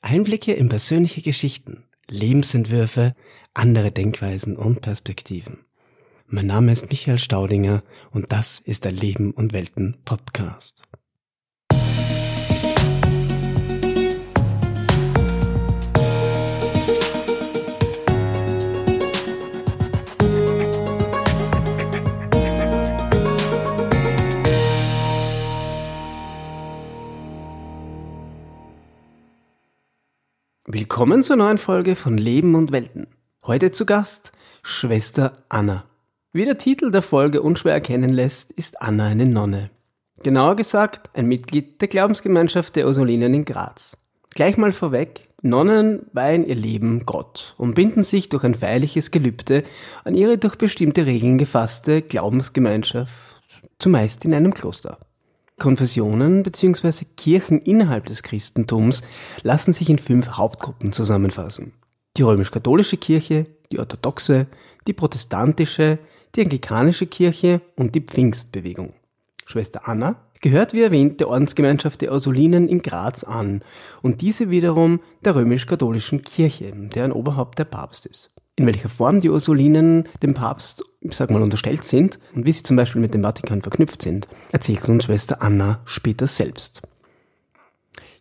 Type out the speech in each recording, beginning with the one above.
Einblicke in persönliche Geschichten, Lebensentwürfe, andere Denkweisen und Perspektiven. Mein Name ist Michael Staudinger und das ist der Leben und Welten Podcast. Willkommen zur neuen Folge von Leben und Welten. Heute zu Gast Schwester Anna. Wie der Titel der Folge unschwer erkennen lässt, ist Anna eine Nonne. Genauer gesagt ein Mitglied der Glaubensgemeinschaft der Ursulinen in Graz. Gleich mal vorweg, Nonnen weihen ihr Leben Gott und binden sich durch ein feierliches Gelübde an ihre durch bestimmte Regeln gefasste Glaubensgemeinschaft, zumeist in einem Kloster. Konfessionen bzw. Kirchen innerhalb des Christentums lassen sich in fünf Hauptgruppen zusammenfassen. Die römisch-katholische Kirche, die orthodoxe, die protestantische, die anglikanische Kirche und die Pfingstbewegung. Schwester Anna gehört wie erwähnt der Ordensgemeinschaft der Ursulinen in Graz an und diese wiederum der römisch-katholischen Kirche, deren Oberhaupt der Papst ist in welcher Form die Ursulinen dem Papst, ich sag mal, unterstellt sind und wie sie zum Beispiel mit dem Vatikan verknüpft sind, erzählt uns Schwester Anna später selbst.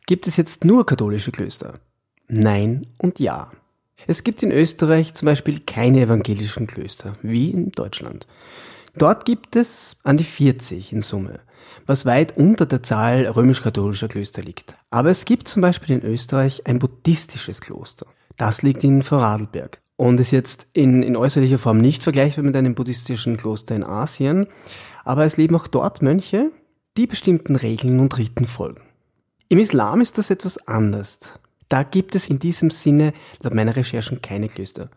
Gibt es jetzt nur katholische Klöster? Nein und ja. Es gibt in Österreich zum Beispiel keine evangelischen Klöster, wie in Deutschland. Dort gibt es an die 40 in Summe, was weit unter der Zahl römisch-katholischer Klöster liegt. Aber es gibt zum Beispiel in Österreich ein buddhistisches Kloster. Das liegt in Vorarlberg und ist jetzt in, in äußerlicher Form nicht vergleichbar mit einem buddhistischen Kloster in Asien, aber es leben auch dort Mönche, die bestimmten Regeln und Riten folgen. Im Islam ist das etwas anders. Da gibt es in diesem Sinne, laut meiner Recherchen, keine Klöster.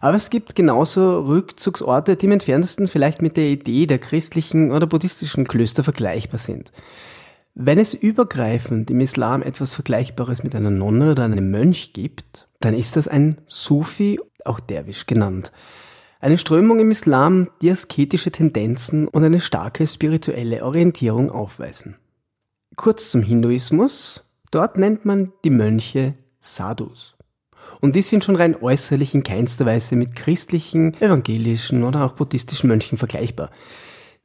Aber es gibt genauso Rückzugsorte, die im entferntesten vielleicht mit der Idee der christlichen oder buddhistischen Klöster vergleichbar sind. Wenn es übergreifend im Islam etwas Vergleichbares mit einer Nonne oder einem Mönch gibt, dann ist das ein Sufi auch Derwisch genannt. Eine Strömung im Islam, die asketische Tendenzen und eine starke spirituelle Orientierung aufweisen. Kurz zum Hinduismus. Dort nennt man die Mönche Sadhus. Und die sind schon rein äußerlich in keinster Weise mit christlichen, evangelischen oder auch buddhistischen Mönchen vergleichbar.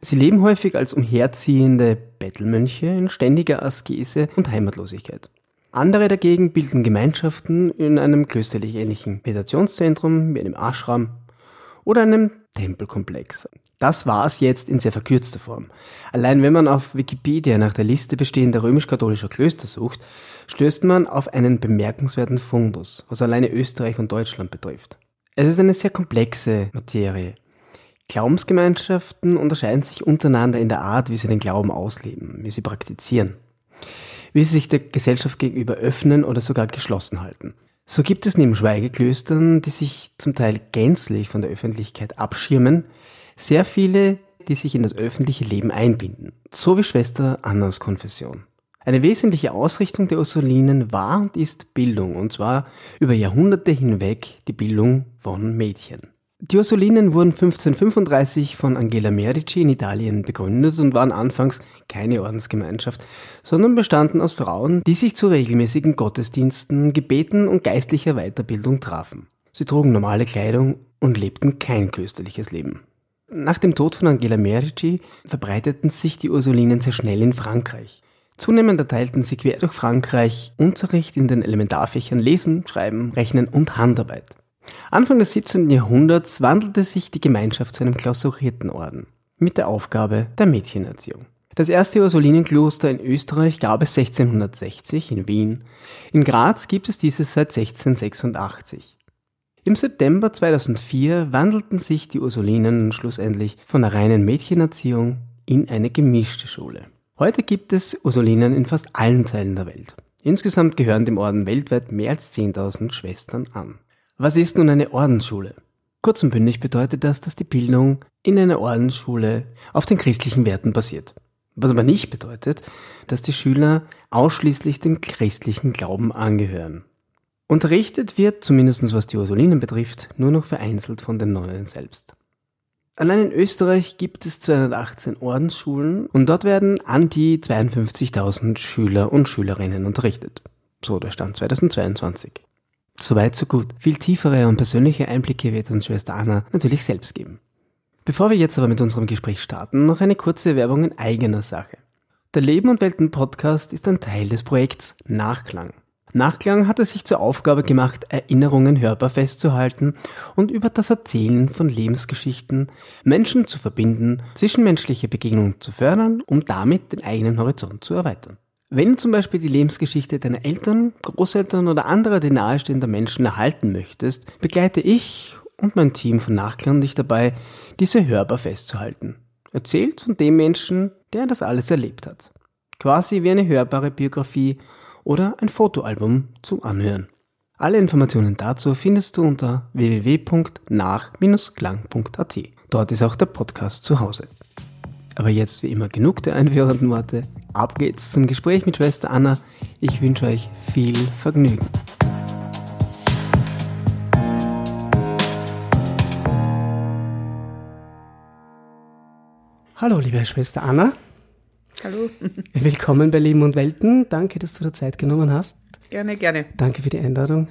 Sie leben häufig als umherziehende Bettelmönche in ständiger Askese und Heimatlosigkeit. Andere dagegen bilden Gemeinschaften in einem klösterlich ähnlichen Meditationszentrum wie einem Ashram oder einem Tempelkomplex. Das war's jetzt in sehr verkürzter Form. Allein wenn man auf Wikipedia nach der Liste bestehender römisch-katholischer Klöster sucht, stößt man auf einen bemerkenswerten Fundus, was alleine Österreich und Deutschland betrifft. Es ist eine sehr komplexe Materie. Glaubensgemeinschaften unterscheiden sich untereinander in der Art, wie sie den Glauben ausleben, wie sie praktizieren wie sie sich der Gesellschaft gegenüber öffnen oder sogar geschlossen halten. So gibt es neben Schweigeklöstern, die sich zum Teil gänzlich von der Öffentlichkeit abschirmen, sehr viele, die sich in das öffentliche Leben einbinden, so wie Schwester Annas Konfession. Eine wesentliche Ausrichtung der Ursulinen war und ist Bildung, und zwar über Jahrhunderte hinweg die Bildung von Mädchen. Die Ursulinen wurden 1535 von Angela Medici in Italien begründet und waren anfangs keine Ordensgemeinschaft, sondern bestanden aus Frauen, die sich zu regelmäßigen Gottesdiensten, Gebeten und geistlicher Weiterbildung trafen. Sie trugen normale Kleidung und lebten kein klösterliches Leben. Nach dem Tod von Angela Medici verbreiteten sich die Ursulinen sehr schnell in Frankreich. Zunehmend erteilten sie quer durch Frankreich Unterricht in den Elementarfächern Lesen, Schreiben, Rechnen und Handarbeit. Anfang des 17. Jahrhunderts wandelte sich die Gemeinschaft zu einem klausurierten Orden mit der Aufgabe der Mädchenerziehung. Das erste Ursulinenkloster in Österreich gab es 1660 in Wien. In Graz gibt es dieses seit 1686. Im September 2004 wandelten sich die Ursulinen schlussendlich von der reinen Mädchenerziehung in eine gemischte Schule. Heute gibt es Ursulinen in fast allen Teilen der Welt. Insgesamt gehören dem Orden weltweit mehr als 10.000 Schwestern an. Was ist nun eine Ordensschule? Kurz und bündig bedeutet das, dass die Bildung in einer Ordensschule auf den christlichen Werten basiert. Was aber nicht bedeutet, dass die Schüler ausschließlich dem christlichen Glauben angehören. Unterrichtet wird, zumindest was die Ursulinen betrifft, nur noch vereinzelt von den Nonnen selbst. Allein in Österreich gibt es 218 Ordensschulen und dort werden an die 52.000 Schüler und Schülerinnen unterrichtet. So der Stand 2022. Soweit, so gut. Viel tiefere und persönliche Einblicke wird uns Schwester Anna natürlich selbst geben. Bevor wir jetzt aber mit unserem Gespräch starten, noch eine kurze Werbung in eigener Sache. Der Leben und Welten Podcast ist ein Teil des Projekts Nachklang. Nachklang hat es sich zur Aufgabe gemacht, Erinnerungen hörbar festzuhalten und über das Erzählen von Lebensgeschichten Menschen zu verbinden, zwischenmenschliche Begegnungen zu fördern, um damit den eigenen Horizont zu erweitern. Wenn du zum Beispiel die Lebensgeschichte deiner Eltern, Großeltern oder anderer dir nahestehender Menschen erhalten möchtest, begleite ich und mein Team von Nachklang dich dabei, diese hörbar festzuhalten. Erzählt von dem Menschen, der das alles erlebt hat. Quasi wie eine hörbare Biografie oder ein Fotoalbum zum Anhören. Alle Informationen dazu findest du unter www.nach-klang.at. Dort ist auch der Podcast zu Hause. Aber jetzt wie immer genug der einführenden Worte. Ab geht's zum Gespräch mit Schwester Anna. Ich wünsche euch viel Vergnügen. Hallo, liebe Schwester Anna. Hallo. Willkommen bei Leben und Welten. Danke, dass du dir Zeit genommen hast. Gerne, gerne. Danke für die Einladung.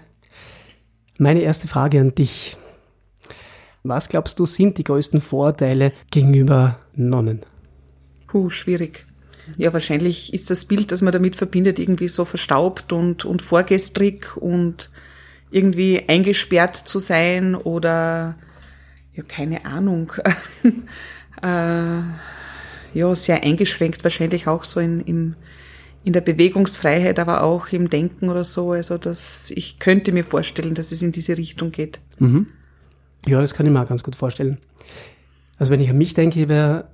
Meine erste Frage an dich. Was glaubst du sind die größten Vorteile gegenüber Nonnen? Puh, schwierig. Ja, wahrscheinlich ist das Bild, das man damit verbindet, irgendwie so verstaubt und, und vorgestrig und irgendwie eingesperrt zu sein oder, ja, keine Ahnung. äh, ja, sehr eingeschränkt wahrscheinlich auch so in, im, in der Bewegungsfreiheit, aber auch im Denken oder so. Also dass ich könnte mir vorstellen, dass es in diese Richtung geht. Mhm. Ja, das kann ich mir auch ganz gut vorstellen. Also wenn ich an mich denke, wäre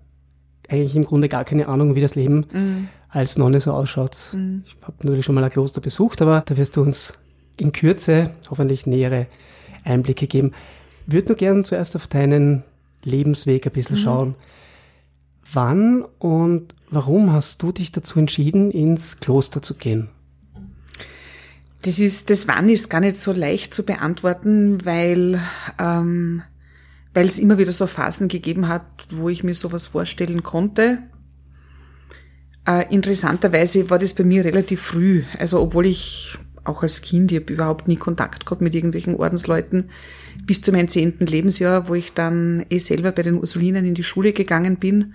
eigentlich im Grunde gar keine Ahnung, wie das Leben mhm. als Nonne so ausschaut. Mhm. Ich habe natürlich schon mal ein Kloster besucht, aber da wirst du uns in Kürze hoffentlich nähere Einblicke geben. Würde nur gerne zuerst auf deinen Lebensweg ein bisschen mhm. schauen. Wann und warum hast du dich dazu entschieden, ins Kloster zu gehen? Das ist, das Wann ist gar nicht so leicht zu beantworten, weil, ähm, weil es immer wieder so Phasen gegeben hat, wo ich mir sowas vorstellen konnte. Äh, interessanterweise war das bei mir relativ früh. Also obwohl ich auch als Kind, ich überhaupt nie Kontakt gehabt mit irgendwelchen Ordensleuten, bis zu meinem zehnten Lebensjahr, wo ich dann eh selber bei den Ursulinen in die Schule gegangen bin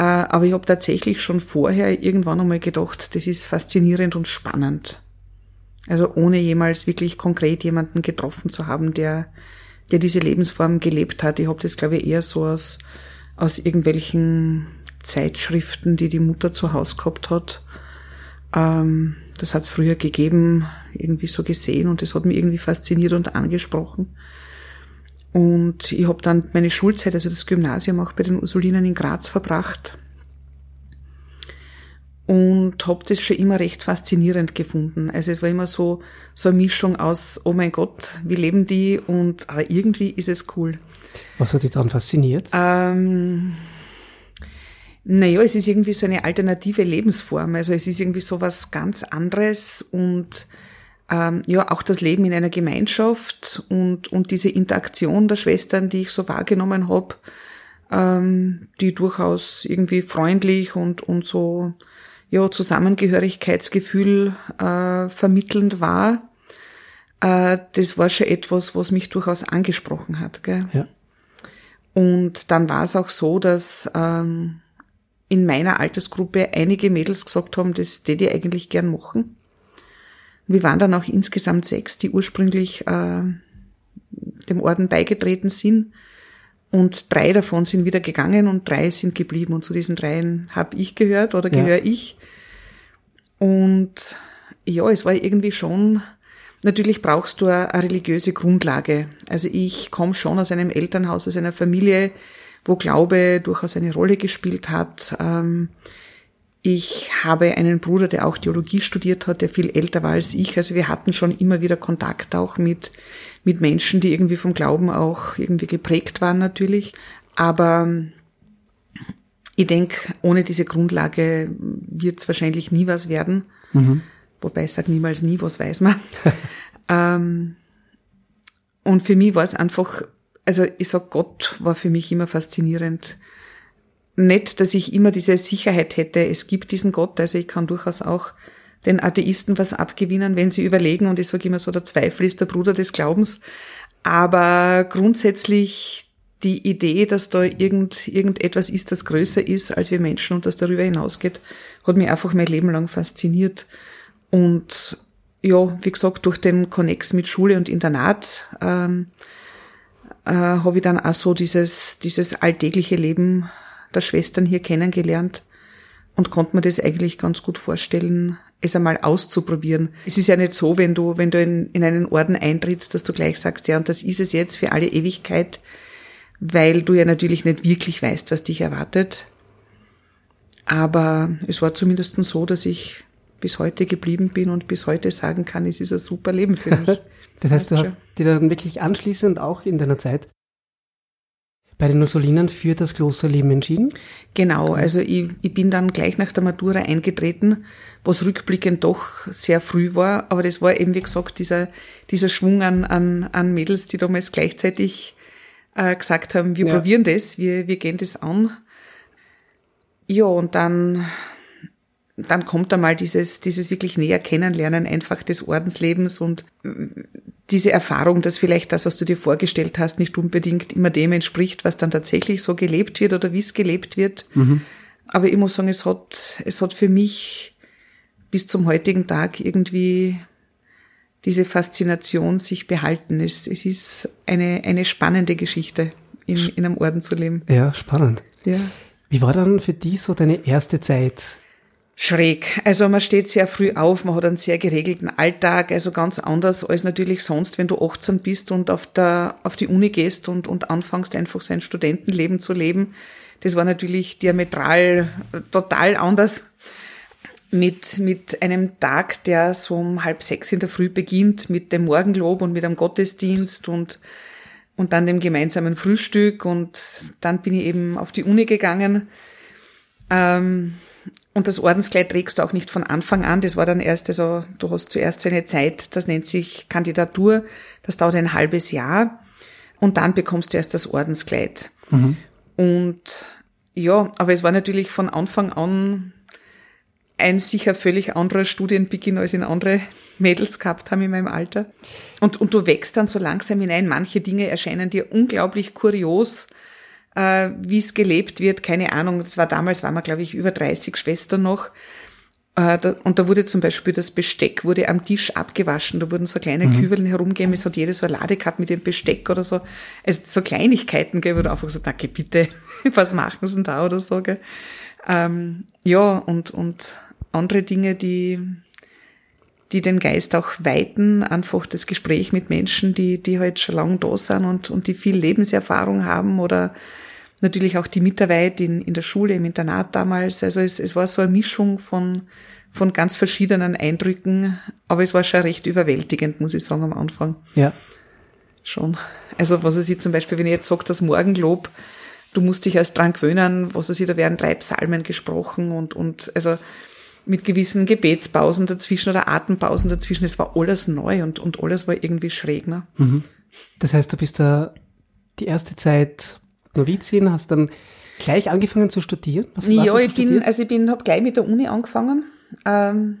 äh, aber ich habe tatsächlich schon vorher irgendwann einmal gedacht, das ist faszinierend und spannend. Also ohne jemals wirklich konkret jemanden getroffen zu haben, der, der diese Lebensform gelebt hat. Ich habe das, glaube ich, eher so aus, aus irgendwelchen Zeitschriften, die die Mutter zu Hause gehabt hat. Ähm, das hat es früher gegeben, irgendwie so gesehen und das hat mich irgendwie fasziniert und angesprochen. Und ich habe dann meine Schulzeit, also das Gymnasium, auch bei den Ursulinen in Graz verbracht. Und habe das schon immer recht faszinierend gefunden. Also es war immer so, so eine Mischung aus, oh mein Gott, wie leben die? Und aber irgendwie ist es cool. Was hat dich dann fasziniert? Ähm, naja, es ist irgendwie so eine alternative Lebensform. Also es ist irgendwie so was ganz anderes und ähm, ja auch das Leben in einer Gemeinschaft und, und diese Interaktion der Schwestern, die ich so wahrgenommen habe, ähm, die durchaus irgendwie freundlich und, und so ja, Zusammengehörigkeitsgefühl äh, vermittelnd war. Äh, das war schon etwas, was mich durchaus angesprochen hat. Gell? Ja. Und dann war es auch so, dass ähm, in meiner Altersgruppe einige Mädels gesagt haben, das täte ich eigentlich gern machen. Wir waren dann auch insgesamt sechs, die ursprünglich äh, dem Orden beigetreten sind. Und drei davon sind wieder gegangen und drei sind geblieben. Und zu diesen dreien habe ich gehört oder gehöre ja. ich. Und ja, es war irgendwie schon, natürlich brauchst du eine, eine religiöse Grundlage. Also ich komme schon aus einem Elternhaus, aus einer Familie, wo Glaube durchaus eine Rolle gespielt hat. Ähm, ich habe einen Bruder, der auch Theologie studiert hat, der viel älter war als ich. Also wir hatten schon immer wieder Kontakt auch mit, mit Menschen, die irgendwie vom Glauben auch irgendwie geprägt waren natürlich. Aber ich denke, ohne diese Grundlage wird es wahrscheinlich nie was werden. Mhm. Wobei ich sage niemals nie, was weiß man. ähm, und für mich war es einfach, also ich sag, Gott war für mich immer faszinierend nicht, dass ich immer diese Sicherheit hätte, es gibt diesen Gott, also ich kann durchaus auch den Atheisten was abgewinnen, wenn sie überlegen. Und ich sage immer so, der Zweifel ist der Bruder des Glaubens. Aber grundsätzlich die Idee, dass da irgend, irgendetwas ist, das größer ist als wir Menschen und das darüber hinausgeht, hat mich einfach mein Leben lang fasziniert. Und ja, wie gesagt, durch den Konnex mit Schule und Internat ähm, äh, habe ich dann auch so dieses, dieses alltägliche Leben der Schwestern hier kennengelernt und konnte mir das eigentlich ganz gut vorstellen, es einmal auszuprobieren. Es ist ja nicht so, wenn du, wenn du in, in einen Orden eintrittst, dass du gleich sagst, ja, und das ist es jetzt für alle Ewigkeit, weil du ja natürlich nicht wirklich weißt, was dich erwartet. Aber es war zumindest so, dass ich bis heute geblieben bin und bis heute sagen kann, es ist ein super Leben für mich. das heißt, du hast dir dann wirklich anschließend auch in deiner Zeit bei den Ursulinern für das Klosterleben entschieden? Genau, also ich, ich bin dann gleich nach der Matura eingetreten, was rückblickend doch sehr früh war, aber das war eben, wie gesagt, dieser, dieser Schwung an, an, an Mädels, die damals gleichzeitig äh, gesagt haben, wir ja. probieren das, wir, wir gehen das an. Ja, und dann dann kommt einmal dieses, dieses wirklich näher kennenlernen einfach des Ordenslebens und diese Erfahrung, dass vielleicht das, was du dir vorgestellt hast, nicht unbedingt immer dem entspricht, was dann tatsächlich so gelebt wird oder wie es gelebt wird. Mhm. Aber ich muss sagen, es hat, es hat für mich bis zum heutigen Tag irgendwie diese Faszination sich behalten. Es, es ist eine, eine spannende Geschichte, in, in einem Orden zu leben. Ja, spannend. Ja. Wie war dann für dich so deine erste Zeit schräg. Also man steht sehr früh auf, man hat einen sehr geregelten Alltag, also ganz anders als natürlich sonst, wenn du 18 bist und auf, der, auf die Uni gehst und, und anfängst einfach so ein Studentenleben zu leben. Das war natürlich diametral total anders mit, mit einem Tag, der so um halb sechs in der Früh beginnt, mit dem Morgenlob und mit einem Gottesdienst und, und dann dem gemeinsamen Frühstück und dann bin ich eben auf die Uni gegangen. Ähm, und das Ordenskleid trägst du auch nicht von Anfang an. Das war dann erst, also du hast zuerst so eine Zeit, das nennt sich Kandidatur. Das dauert ein halbes Jahr. Und dann bekommst du erst das Ordenskleid. Mhm. Und ja, aber es war natürlich von Anfang an ein sicher völlig anderer Studienbeginn, als in andere Mädels gehabt haben in meinem Alter. Und, und du wächst dann so langsam hinein. Manche Dinge erscheinen dir unglaublich kurios äh, wie es gelebt wird, keine Ahnung. Das war damals, waren wir, glaube ich, über 30 Schwestern noch. Äh, da, und da wurde zum Beispiel das Besteck wurde am Tisch abgewaschen. Da wurden so kleine mhm. Kübeln herumgegeben. Es hat jedes so eine Ladekarte mit dem Besteck oder so. Also so Kleinigkeiten, gell, wo du einfach so, danke, bitte, was machen sie denn da oder so, gell. Ähm, ja, und, und andere Dinge, die, die den Geist auch weiten, einfach das Gespräch mit Menschen, die, die halt schon lange da sind und, und die viel Lebenserfahrung haben oder natürlich auch die Mitarbeit in, in der Schule, im Internat damals. Also es, es war so eine Mischung von, von ganz verschiedenen Eindrücken, aber es war schon recht überwältigend, muss ich sagen, am Anfang. Ja. Schon. Also was ich zum Beispiel, wenn ich jetzt sage, das Morgenlob, du musst dich erst dran gewöhnen, was ich, da werden drei Psalmen gesprochen und, und also mit gewissen Gebetspausen dazwischen oder Atempausen dazwischen. Es war alles neu und, und alles war irgendwie schräg. Ne? Mhm. Das heißt, du bist da die erste Zeit Novizin, hast dann gleich angefangen zu studieren? Was, ja, was ich bin, also ich bin, habe gleich mit der Uni angefangen. Ähm,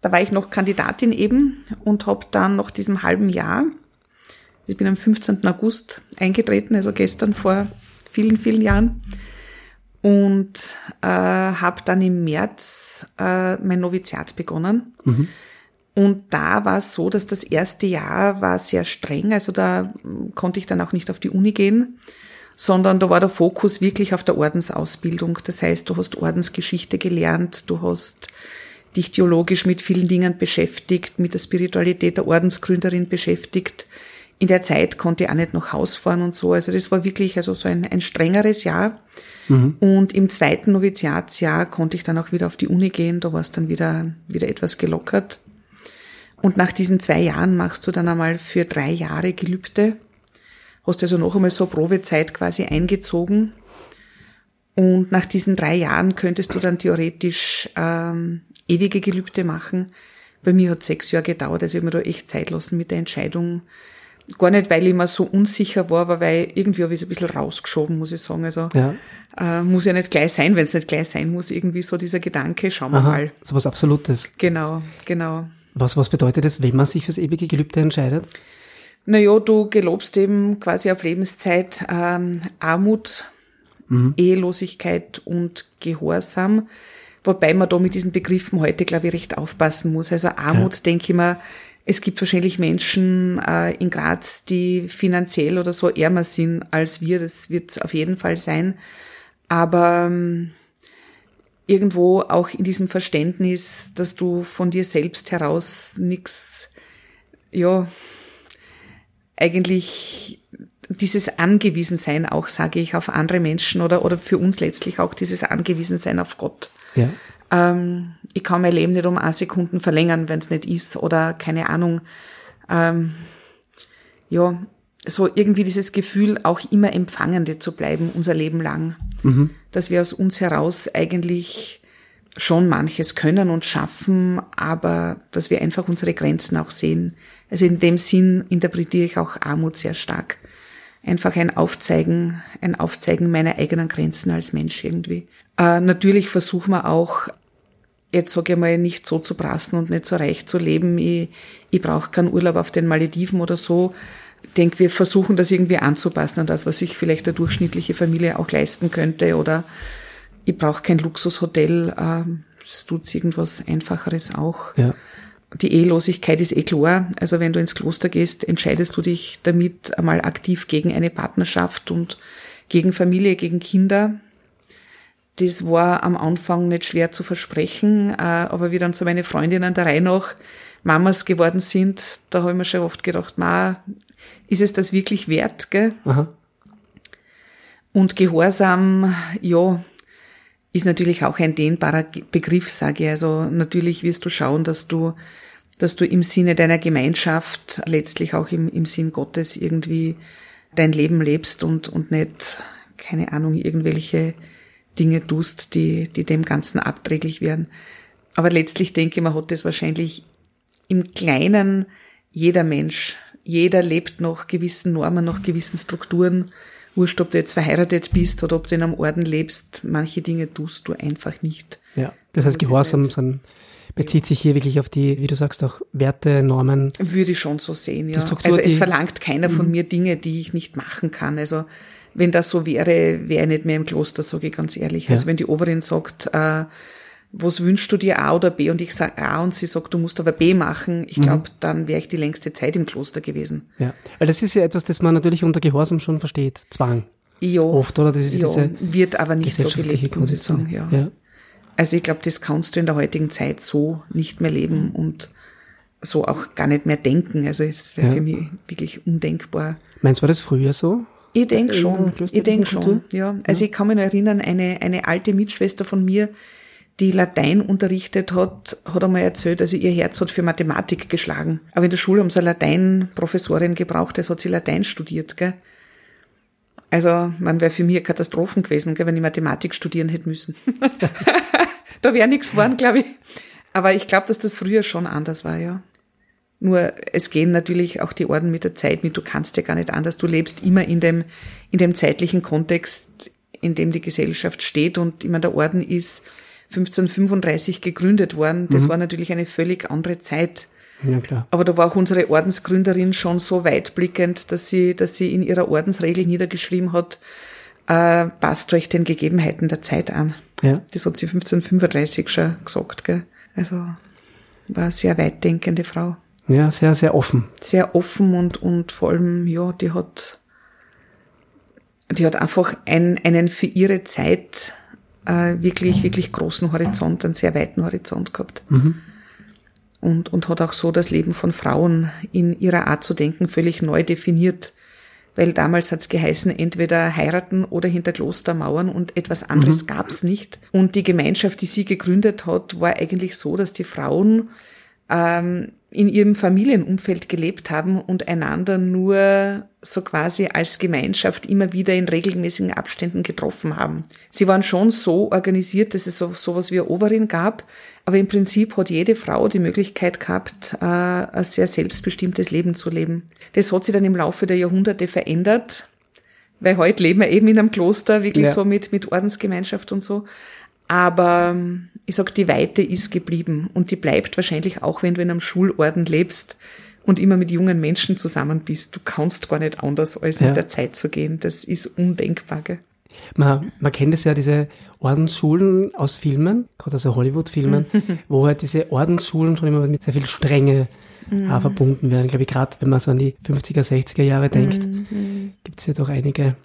da war ich noch Kandidatin eben und habe dann nach diesem halben Jahr, ich bin am 15. August eingetreten, also gestern vor vielen, vielen Jahren, und äh, habe dann im März äh, mein Noviziat begonnen. Mhm. Und da war es so, dass das erste Jahr war sehr streng, also da konnte ich dann auch nicht auf die Uni gehen, sondern da war der Fokus wirklich auf der Ordensausbildung. Das heißt, du hast Ordensgeschichte gelernt, du hast dich theologisch mit vielen Dingen beschäftigt, mit der Spiritualität der Ordensgründerin beschäftigt. In der Zeit konnte ich auch nicht nach Haus fahren und so. Also das war wirklich also so ein, ein strengeres Jahr. Mhm. Und im zweiten Noviziatsjahr konnte ich dann auch wieder auf die Uni gehen. Da war es dann wieder, wieder etwas gelockert. Und nach diesen zwei Jahren machst du dann einmal für drei Jahre Gelübde. Hast also noch einmal so Probezeit quasi eingezogen. Und nach diesen drei Jahren könntest du dann theoretisch ähm, ewige Gelübde machen. Bei mir hat sechs Jahre gedauert, also ich habe mir da echt Zeit lassen mit der Entscheidung, gar nicht, weil ich mir so unsicher war, aber weil irgendwie habe ich es ein bisschen rausgeschoben, muss ich sagen. Also Ja. äh, muss ja nicht gleich sein, wenn es nicht gleich sein muss, irgendwie so dieser Gedanke, schauen wir mal. So was Absolutes. Genau, genau. Was, was bedeutet es, wenn man sich fürs ewige Gelübde entscheidet? Naja, du gelobst eben quasi auf Lebenszeit ähm, Armut, Ehelosigkeit und Gehorsam. Wobei man da mit diesen Begriffen heute, glaube ich, recht aufpassen muss. Also Armut, denke ich mir, es gibt wahrscheinlich Menschen äh, in Graz, die finanziell oder so ärmer sind als wir. Das wird es auf jeden Fall sein. Aber ähm, irgendwo auch in diesem Verständnis, dass du von dir selbst heraus nichts, ja, eigentlich dieses Angewiesensein auch, sage ich, auf andere Menschen oder, oder für uns letztlich auch dieses Angewiesensein auf Gott. Ja. Ähm, ich kann mein Leben nicht um eine Sekunden verlängern, wenn es nicht ist oder keine Ahnung. Ähm, ja, so irgendwie dieses Gefühl, auch immer Empfangende zu bleiben, unser Leben lang. Dass wir aus uns heraus eigentlich schon manches können und schaffen, aber dass wir einfach unsere Grenzen auch sehen. Also in dem Sinn interpretiere ich auch Armut sehr stark. Einfach ein Aufzeigen, ein Aufzeigen meiner eigenen Grenzen als Mensch irgendwie. Äh, natürlich versuchen wir auch, jetzt sage ich mal, nicht so zu prassen und nicht so reich zu leben. Ich, ich brauche keinen Urlaub auf den Malediven oder so. Ich denke, wir versuchen das irgendwie anzupassen an das, was sich vielleicht eine durchschnittliche Familie auch leisten könnte. Oder ich brauche kein Luxushotel. ähm, Es tut irgendwas Einfacheres auch. Ja. Die Ehelosigkeit ist eh klar. Also wenn du ins Kloster gehst, entscheidest du dich damit einmal aktiv gegen eine Partnerschaft und gegen Familie, gegen Kinder. Das war am Anfang nicht schwer zu versprechen, äh, aber wie dann so meine Freundinnen der Reihe nach Mamas geworden sind, da habe ich mir schon oft gedacht, ma, ist es das wirklich wert, gell? Aha. Und Gehorsam, ja, ist natürlich auch ein dehnbarer Begriff, sage ich. Also natürlich wirst du schauen, dass du, dass du im Sinne deiner Gemeinschaft, letztlich auch im, im Sinn Gottes irgendwie dein Leben lebst und, und nicht, keine Ahnung, irgendwelche Dinge tust, die, die dem Ganzen abträglich wären. Aber letztlich denke ich, man hat das wahrscheinlich im Kleinen jeder Mensch. Jeder lebt nach gewissen Normen, nach gewissen Strukturen. Wurscht, ob du jetzt verheiratet bist oder ob du in einem Orden lebst. Manche Dinge tust du einfach nicht. Ja. Das heißt, Das Gehorsam sind, bezieht sich hier wirklich auf die, wie du sagst, auch Werte, Normen. Würde ich schon so sehen, ja. Struktur, also es Mhm. verlangt keiner von mir Dinge, die ich nicht machen kann. Also wenn das so wäre, wäre ich nicht mehr im Kloster, sage ich ganz ehrlich. Also Ja. wenn die Oberin sagt, äh, was wünschst du dir A oder B und ich sage A und sie sagt, du musst aber B machen, Mhm. ich glaube, dann wäre ich die längste Zeit im Kloster gewesen. Ja. Weil das ist ja etwas, das man natürlich unter Gehorsam schon versteht. Zwang. Ja, Oft, oder? Das ist ja diese wird aber nicht so gelebt, muss ich sagen. Ja. Ja. Also ich glaube, das kannst du in der heutigen Zeit so nicht mehr leben und so auch gar nicht mehr denken. Also das wäre Ja. für mich wirklich undenkbar. Meinst du, war das früher so? Ich denke der schon, ich denke schon, ja. Also ich kann mich noch erinnern, eine, eine alte Mitschwester von mir, die Latein unterrichtet hat, hat einmal erzählt, also ihr Herz hat für Mathematik geschlagen. Aber in der Schule haben sie eine Latein-Professorin gebraucht, das hat sie Latein studiert, gell. Also, man wäre für mich Katastrophen gewesen, gell, wenn ich Mathematik studieren hätte müssen. da wäre nichts geworden, glaube ich. Aber ich glaube, dass das früher schon anders war, ja. Nur es gehen natürlich auch die Orden mit der Zeit mit. Du kannst ja gar nicht anders. Du lebst immer in dem, in dem zeitlichen Kontext, in dem die Gesellschaft steht. Und immer der Orden ist 1535 gegründet worden. Das war natürlich eine völlig andere Zeit. Ja, klar. Aber da war auch unsere Ordensgründerin schon so weitblickend, dass sie, dass sie in ihrer Ordensregel niedergeschrieben hat, äh, passt euch den Gegebenheiten der Zeit an. Ja. Das hat sie 1535 schon gesagt, gell? Also, war eine sehr weitdenkende Frau. Ja, sehr, sehr offen. Sehr offen und, und vor allem, ja, die hat, die hat einfach ein, einen für ihre Zeit äh, wirklich, wirklich großen Horizont, einen sehr weiten Horizont gehabt. Und, und hat auch so das Leben von Frauen in ihrer Art zu denken völlig neu definiert. Weil damals hat's geheißen, entweder heiraten oder hinter Klostermauern und etwas anderes gab's nicht. Und die Gemeinschaft, die sie gegründet hat, war eigentlich so, dass die Frauen ähm, in ihrem Familienumfeld gelebt haben und einander nur so quasi als Gemeinschaft immer wieder in regelmäßigen Abständen getroffen haben. Sie waren schon so organisiert, dass es so sowas wie eine Oberin gab, aber im Prinzip hat jede Frau die Möglichkeit gehabt, äh, ein sehr selbstbestimmtes Leben zu leben. Das hat sich dann im Laufe der Jahrhunderte verändert, weil heute leben wir eben in einem Kloster, wirklich ja. so mit, mit Ordensgemeinschaft und so. Aber ähm, ich sag, die Weite ist geblieben und die bleibt wahrscheinlich auch, wenn du in einem Schulorden lebst und immer mit jungen Menschen zusammen bist. Du kannst gar nicht anders, als ja. mit der Zeit zu gehen. Das ist undenkbar. Gell? Man, man kennt es ja, diese Ordensschulen aus Filmen, gerade aus Hollywood-Filmen, wo halt diese Ordensschulen schon immer mit sehr viel Strenge mhm. verbunden werden. Ich glaube, gerade wenn man so an die 50er, 60er Jahre denkt, mhm. gibt es ja doch einige.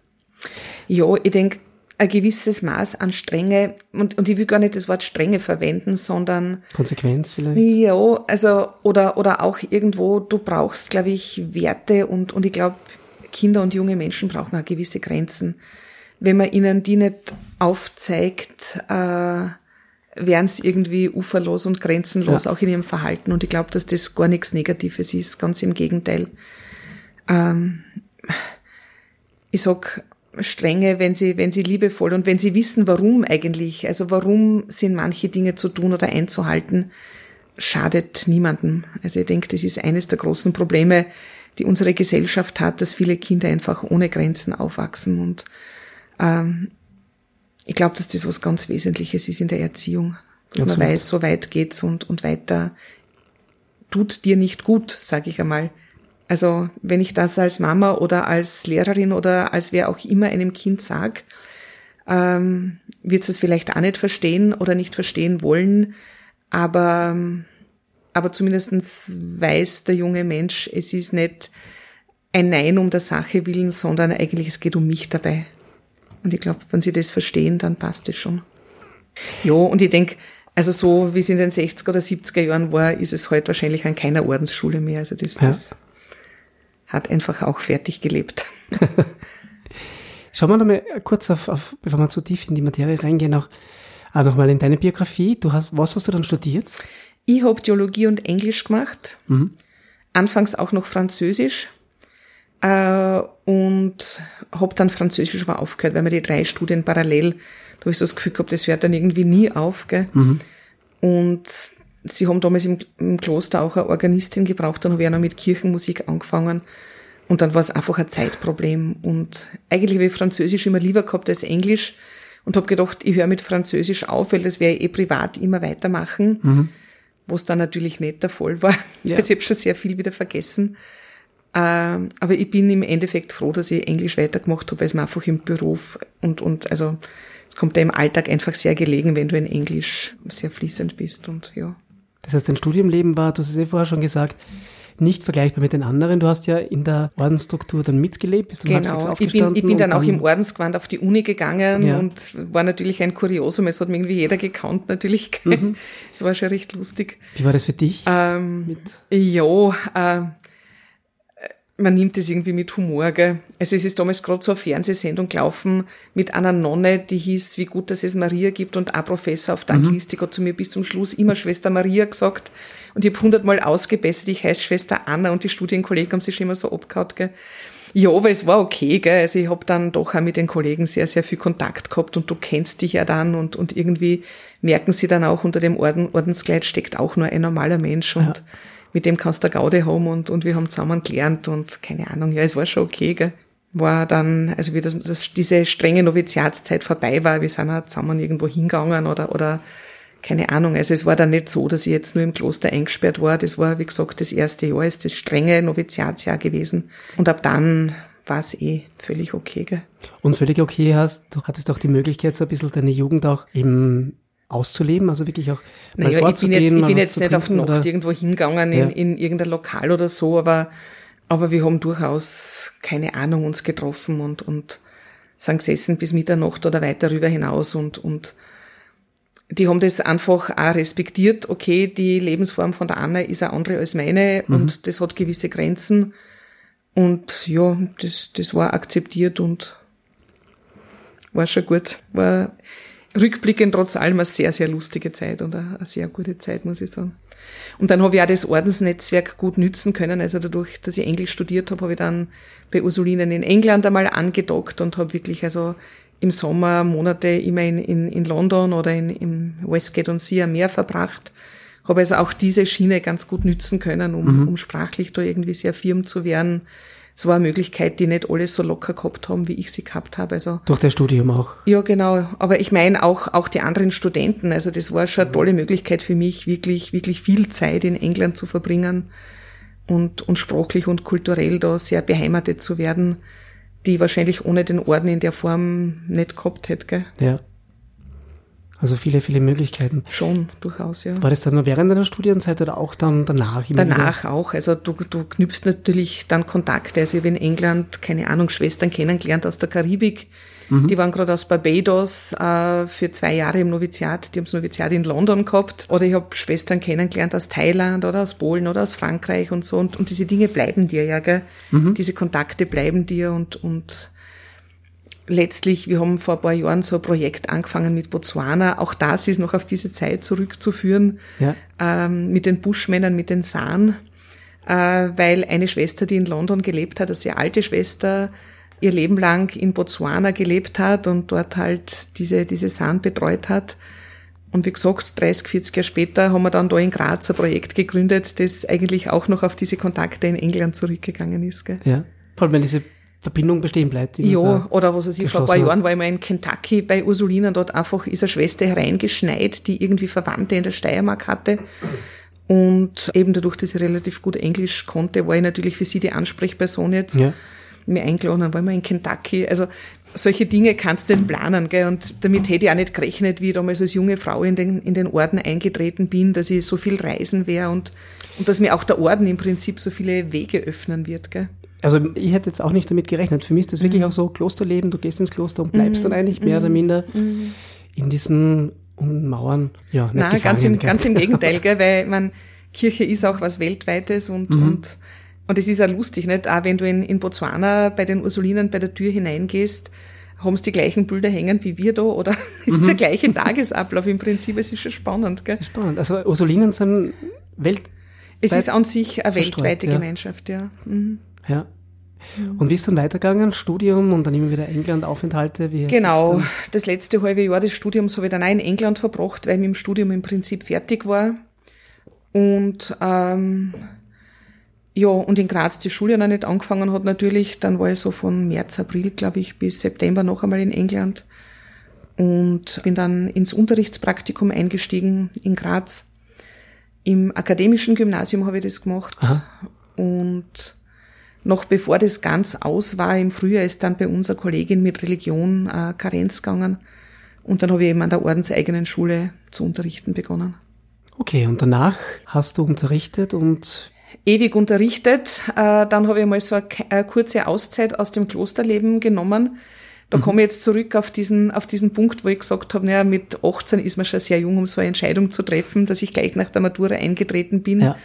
Ja, ich denke, ein gewisses Maß an Strenge, und, und ich will gar nicht das Wort Strenge verwenden, sondern Konsequenz vielleicht. Ja, also, oder, oder auch irgendwo, du brauchst, glaube ich, Werte und, und ich glaube, Kinder und junge Menschen brauchen auch gewisse Grenzen. Wenn man ihnen die nicht aufzeigt, äh, werden sie irgendwie uferlos und grenzenlos, ja. auch in ihrem Verhalten. Und ich glaube, dass das gar nichts Negatives ist, ganz im Gegenteil. Ähm, ich sag, Strenge, wenn sie, wenn sie liebevoll und wenn sie wissen, warum eigentlich, also warum sind manche Dinge zu tun oder einzuhalten, schadet niemandem. Also ich denke, das ist eines der großen Probleme, die unsere Gesellschaft hat, dass viele Kinder einfach ohne Grenzen aufwachsen und ähm, ich glaube, dass das was ganz Wesentliches ist in der Erziehung, dass Absolut. man weiß, so weit geht's und und weiter tut dir nicht gut, sage ich einmal. Also wenn ich das als Mama oder als Lehrerin oder als wer auch immer einem Kind sag, ähm, wird es vielleicht auch nicht verstehen oder nicht verstehen wollen, aber, aber zumindestens weiß der junge Mensch, es ist nicht ein Nein um der Sache willen, sondern eigentlich es geht um mich dabei. Und ich glaube, wenn sie das verstehen, dann passt es schon. Ja, und ich denk, also so wie es in den 60er oder 70er Jahren war, ist es heute wahrscheinlich an keiner Ordensschule mehr. Also das, ja. das hat einfach auch fertig gelebt. Schauen wir nochmal kurz auf, auf, bevor wir zu tief in die Materie reingehen, auch, auch nochmal in deine Biografie. Du hast, was hast du dann studiert? Ich habe Theologie und Englisch gemacht. Mhm. Anfangs auch noch Französisch. Äh, und habe dann Französisch aber aufgehört, weil mir die drei Studien parallel, da habe ich so das Gefühl gehabt, das hört dann irgendwie nie auf. Gell? Mhm. Und sie haben damals im, im Kloster auch eine Organistin gebraucht, dann habe ich auch noch mit Kirchenmusik angefangen. Und dann war es einfach ein Zeitproblem. Und eigentlich habe ich Französisch immer lieber gehabt als Englisch und habe gedacht, ich höre mit Französisch auf, weil das werde ich eh privat immer weitermachen, mhm. was dann natürlich nicht der Fall war. Ja. Also ich habe schon sehr viel wieder vergessen. Ähm, aber ich bin im Endeffekt froh, dass ich Englisch weitergemacht habe, weil es mir einfach im Beruf und, und also es kommt da im Alltag einfach sehr gelegen, wenn du in Englisch sehr fließend bist und ja. Das heißt, dein Studiumleben war, du hast es eh vorher schon gesagt, nicht vergleichbar mit den anderen. Du hast ja in der Ordensstruktur dann mitgelebt, bist du genau. ich bin, ich bin dann auch im Ordensgewand auf die Uni gegangen ja. und war natürlich ein Kuriosum. Es hat mir irgendwie jeder gekannt, natürlich. Mhm. Das war schon recht lustig. Wie war das für dich? Ähm, ja, äh, man nimmt es irgendwie mit Humor, gell? Also es ist damals gerade so eine Fernsehsendung gelaufen mit einer Nonne, die hieß, wie gut, dass es Maria gibt und ein Professor auf der mhm. Anglistik hat zu mir bis zum Schluss immer Schwester Maria gesagt und ich habe hundertmal ausgebessert, ich heiße Schwester Anna und die Studienkollegen haben sich schon immer so abgehauen, gell? Ja, aber es war okay, gell? Also ich habe dann doch auch mit den Kollegen sehr, sehr viel Kontakt gehabt und du kennst dich ja dann und, und irgendwie merken sie dann auch, unter dem Orden, Ordenskleid steckt auch nur ein normaler Mensch und ja mit dem kannst du Gaude haben und, und wir haben zusammen gelernt und keine Ahnung, ja, es war schon okay, gell. War dann, also wie das, das diese strenge Noviziatszeit vorbei war, wir sind auch zusammen irgendwo hingegangen oder, oder keine Ahnung. Also es war dann nicht so, dass ich jetzt nur im Kloster eingesperrt war. Das war, wie gesagt, das erste Jahr ist das strenge Noviziatsjahr gewesen. Und ab dann war es eh völlig okay. Gell? Und völlig okay hast, du hattest auch die Möglichkeit, so ein bisschen deine Jugend auch im auszuleben, also wirklich auch mal naja, ich bin jetzt, ich bin jetzt nicht auf Nacht irgendwo hingegangen in, ja. in irgendein Lokal oder so, aber, aber wir haben durchaus, keine Ahnung, uns getroffen und, und sind gesessen bis Mitternacht oder weiter darüber hinaus und, und die haben das einfach auch respektiert. Okay, die Lebensform von der Anna ist eine andere als meine mhm. und das hat gewisse Grenzen. Und ja, das, das war akzeptiert und war schon gut. War, rückblickend trotz allem eine sehr, sehr lustige Zeit und eine, sehr gute Zeit, muss ich sagen. Und dann habe ich auch das Ordensnetzwerk gut nützen können. Also dadurch, dass ich Englisch studiert habe, habe ich dann bei Ursulinen in England einmal angedockt und habe wirklich also im Sommer Monate immer in, in, in London oder in, in Westgate und Sea Meer verbracht. Habe also auch diese Schiene ganz gut nützen können, um, mhm. um sprachlich da irgendwie sehr firm zu werden es war eine Möglichkeit, die nicht alle so locker gehabt haben, wie ich sie gehabt habe. Also durch das Studium auch. Ja, genau. Aber ich meine auch auch die anderen Studenten. Also das war schon eine tolle Möglichkeit für mich, wirklich wirklich viel Zeit in England zu verbringen und und sprachlich und kulturell da sehr beheimatet zu werden, die wahrscheinlich ohne den Orden in der Form nicht gehabt hätte. Gell? Ja. Also viele, viele Möglichkeiten. Schon, durchaus, ja. War das dann nur während deiner Studienzeit oder auch dann danach? danach wieder? auch. Also du, du knüpfst natürlich dann Kontakte. Also ich habe in England, keine Ahnung, Schwestern kennengelernt aus der Karibik. Mhm. Die waren gerade aus Barbados äh, für zwei Jahre im Noviziat. Die haben das Noviziat in London gehabt. Oder ich habe Schwestern kennengelernt aus Thailand oder aus Polen oder aus Frankreich und so. Und, und diese Dinge bleiben dir ja, gell? Mhm. Diese Kontakte bleiben dir und, und letztlich, wir haben vor ein paar Jahren so ein Projekt angefangen mit Botswana. Auch das ist noch auf diese Zeit zurückzuführen, ja. ähm, mit den Buschmännern, mit den Saan, äh, weil eine Schwester, die in London gelebt hat, eine sehr alte Schwester, ihr Leben lang in Botswana gelebt hat und dort halt diese, diese Saan betreut hat. Und wie gesagt, 30, 40 Jahre später haben wir dann da in Graz ein Projekt gegründet, das eigentlich auch noch auf diese Kontakte in England zurückgegangen ist. Gell? Ja, vor allem diese Verbindung bestehen bleibt. Ja, oder was weiß ich, vor ein paar Jahren war ich mal in Kentucky bei Ursulina, dort einfach ist eine Schwester hereingeschneit, die irgendwie Verwandte in der Steiermark hatte. Und eben dadurch, dass ich relativ gut Englisch konnte, war ich natürlich für sie die Ansprechperson jetzt. Ja. Mir eingeladen, dann waren wir in Kentucky. Also solche Dinge kannst du nicht planen, gell? Und damit hätte ich auch nicht gerechnet, wie ich damals als junge Frau in den, in den Orden eingetreten bin, dass ich so viel reisen wäre und, und dass mir auch der Orden im Prinzip so viele Wege öffnen wird, gell? Also ich hätte jetzt auch nicht damit gerechnet. Für mich ist das wirklich mhm. auch so Klosterleben, du gehst ins Kloster und bleibst mhm. dann eigentlich mehr oder mhm. minder mhm. in diesen Mauern, ja, nicht Nein, ganz im, ganz im Gegenteil, gell, weil man, Kirche ist auch was Weltweites und, mhm. und, und es ist ja lustig, nicht? Auch wenn du in, in Botswana bei den Ursulinen bei der Tür hineingehst, haben sie die gleichen Bilder hängen wie wir da oder ist mhm. der gleiche Tagesablauf im Prinzip? Es ist schon spannend, gell? Spannend. Also Ursulinen sind Welt. Es ist an sich eine weltweite ja. Gemeinschaft, ja. Mhm. Ja. Mhm. Und wie ist dann weitergegangen? Studium und dann immer wieder England-Aufenthalte? Genau, das letzte halbe Jahr des Studiums habe ich dann auch in England verbracht, weil ich mit dem Studium im Prinzip fertig war. Und ähm, ja, und in Graz die Schule noch nicht angefangen hat natürlich. Dann war ich so von März, April, glaube ich, bis September noch einmal in England. Und bin dann ins Unterrichtspraktikum eingestiegen in Graz. Im akademischen Gymnasium habe ich das gemacht. Aha. Und noch bevor das ganz aus war, im Frühjahr ist dann bei unserer Kollegin mit Religion äh, Karenz gegangen. Und dann habe ich eben an der ordenseigenen Schule zu unterrichten begonnen. Okay, und danach hast du unterrichtet und ewig unterrichtet. Äh, dann habe ich mal so eine, eine, kurze Auszeit aus dem Klosterleben genommen. Da mhm. komme ich jetzt zurück auf diesen, auf diesen Punkt, wo ich gesagt habe, naja, mit 18 ist man schon sehr jung, um so eine Entscheidung zu treffen, dass ich gleich nach der Matura eingetreten bin. Ja.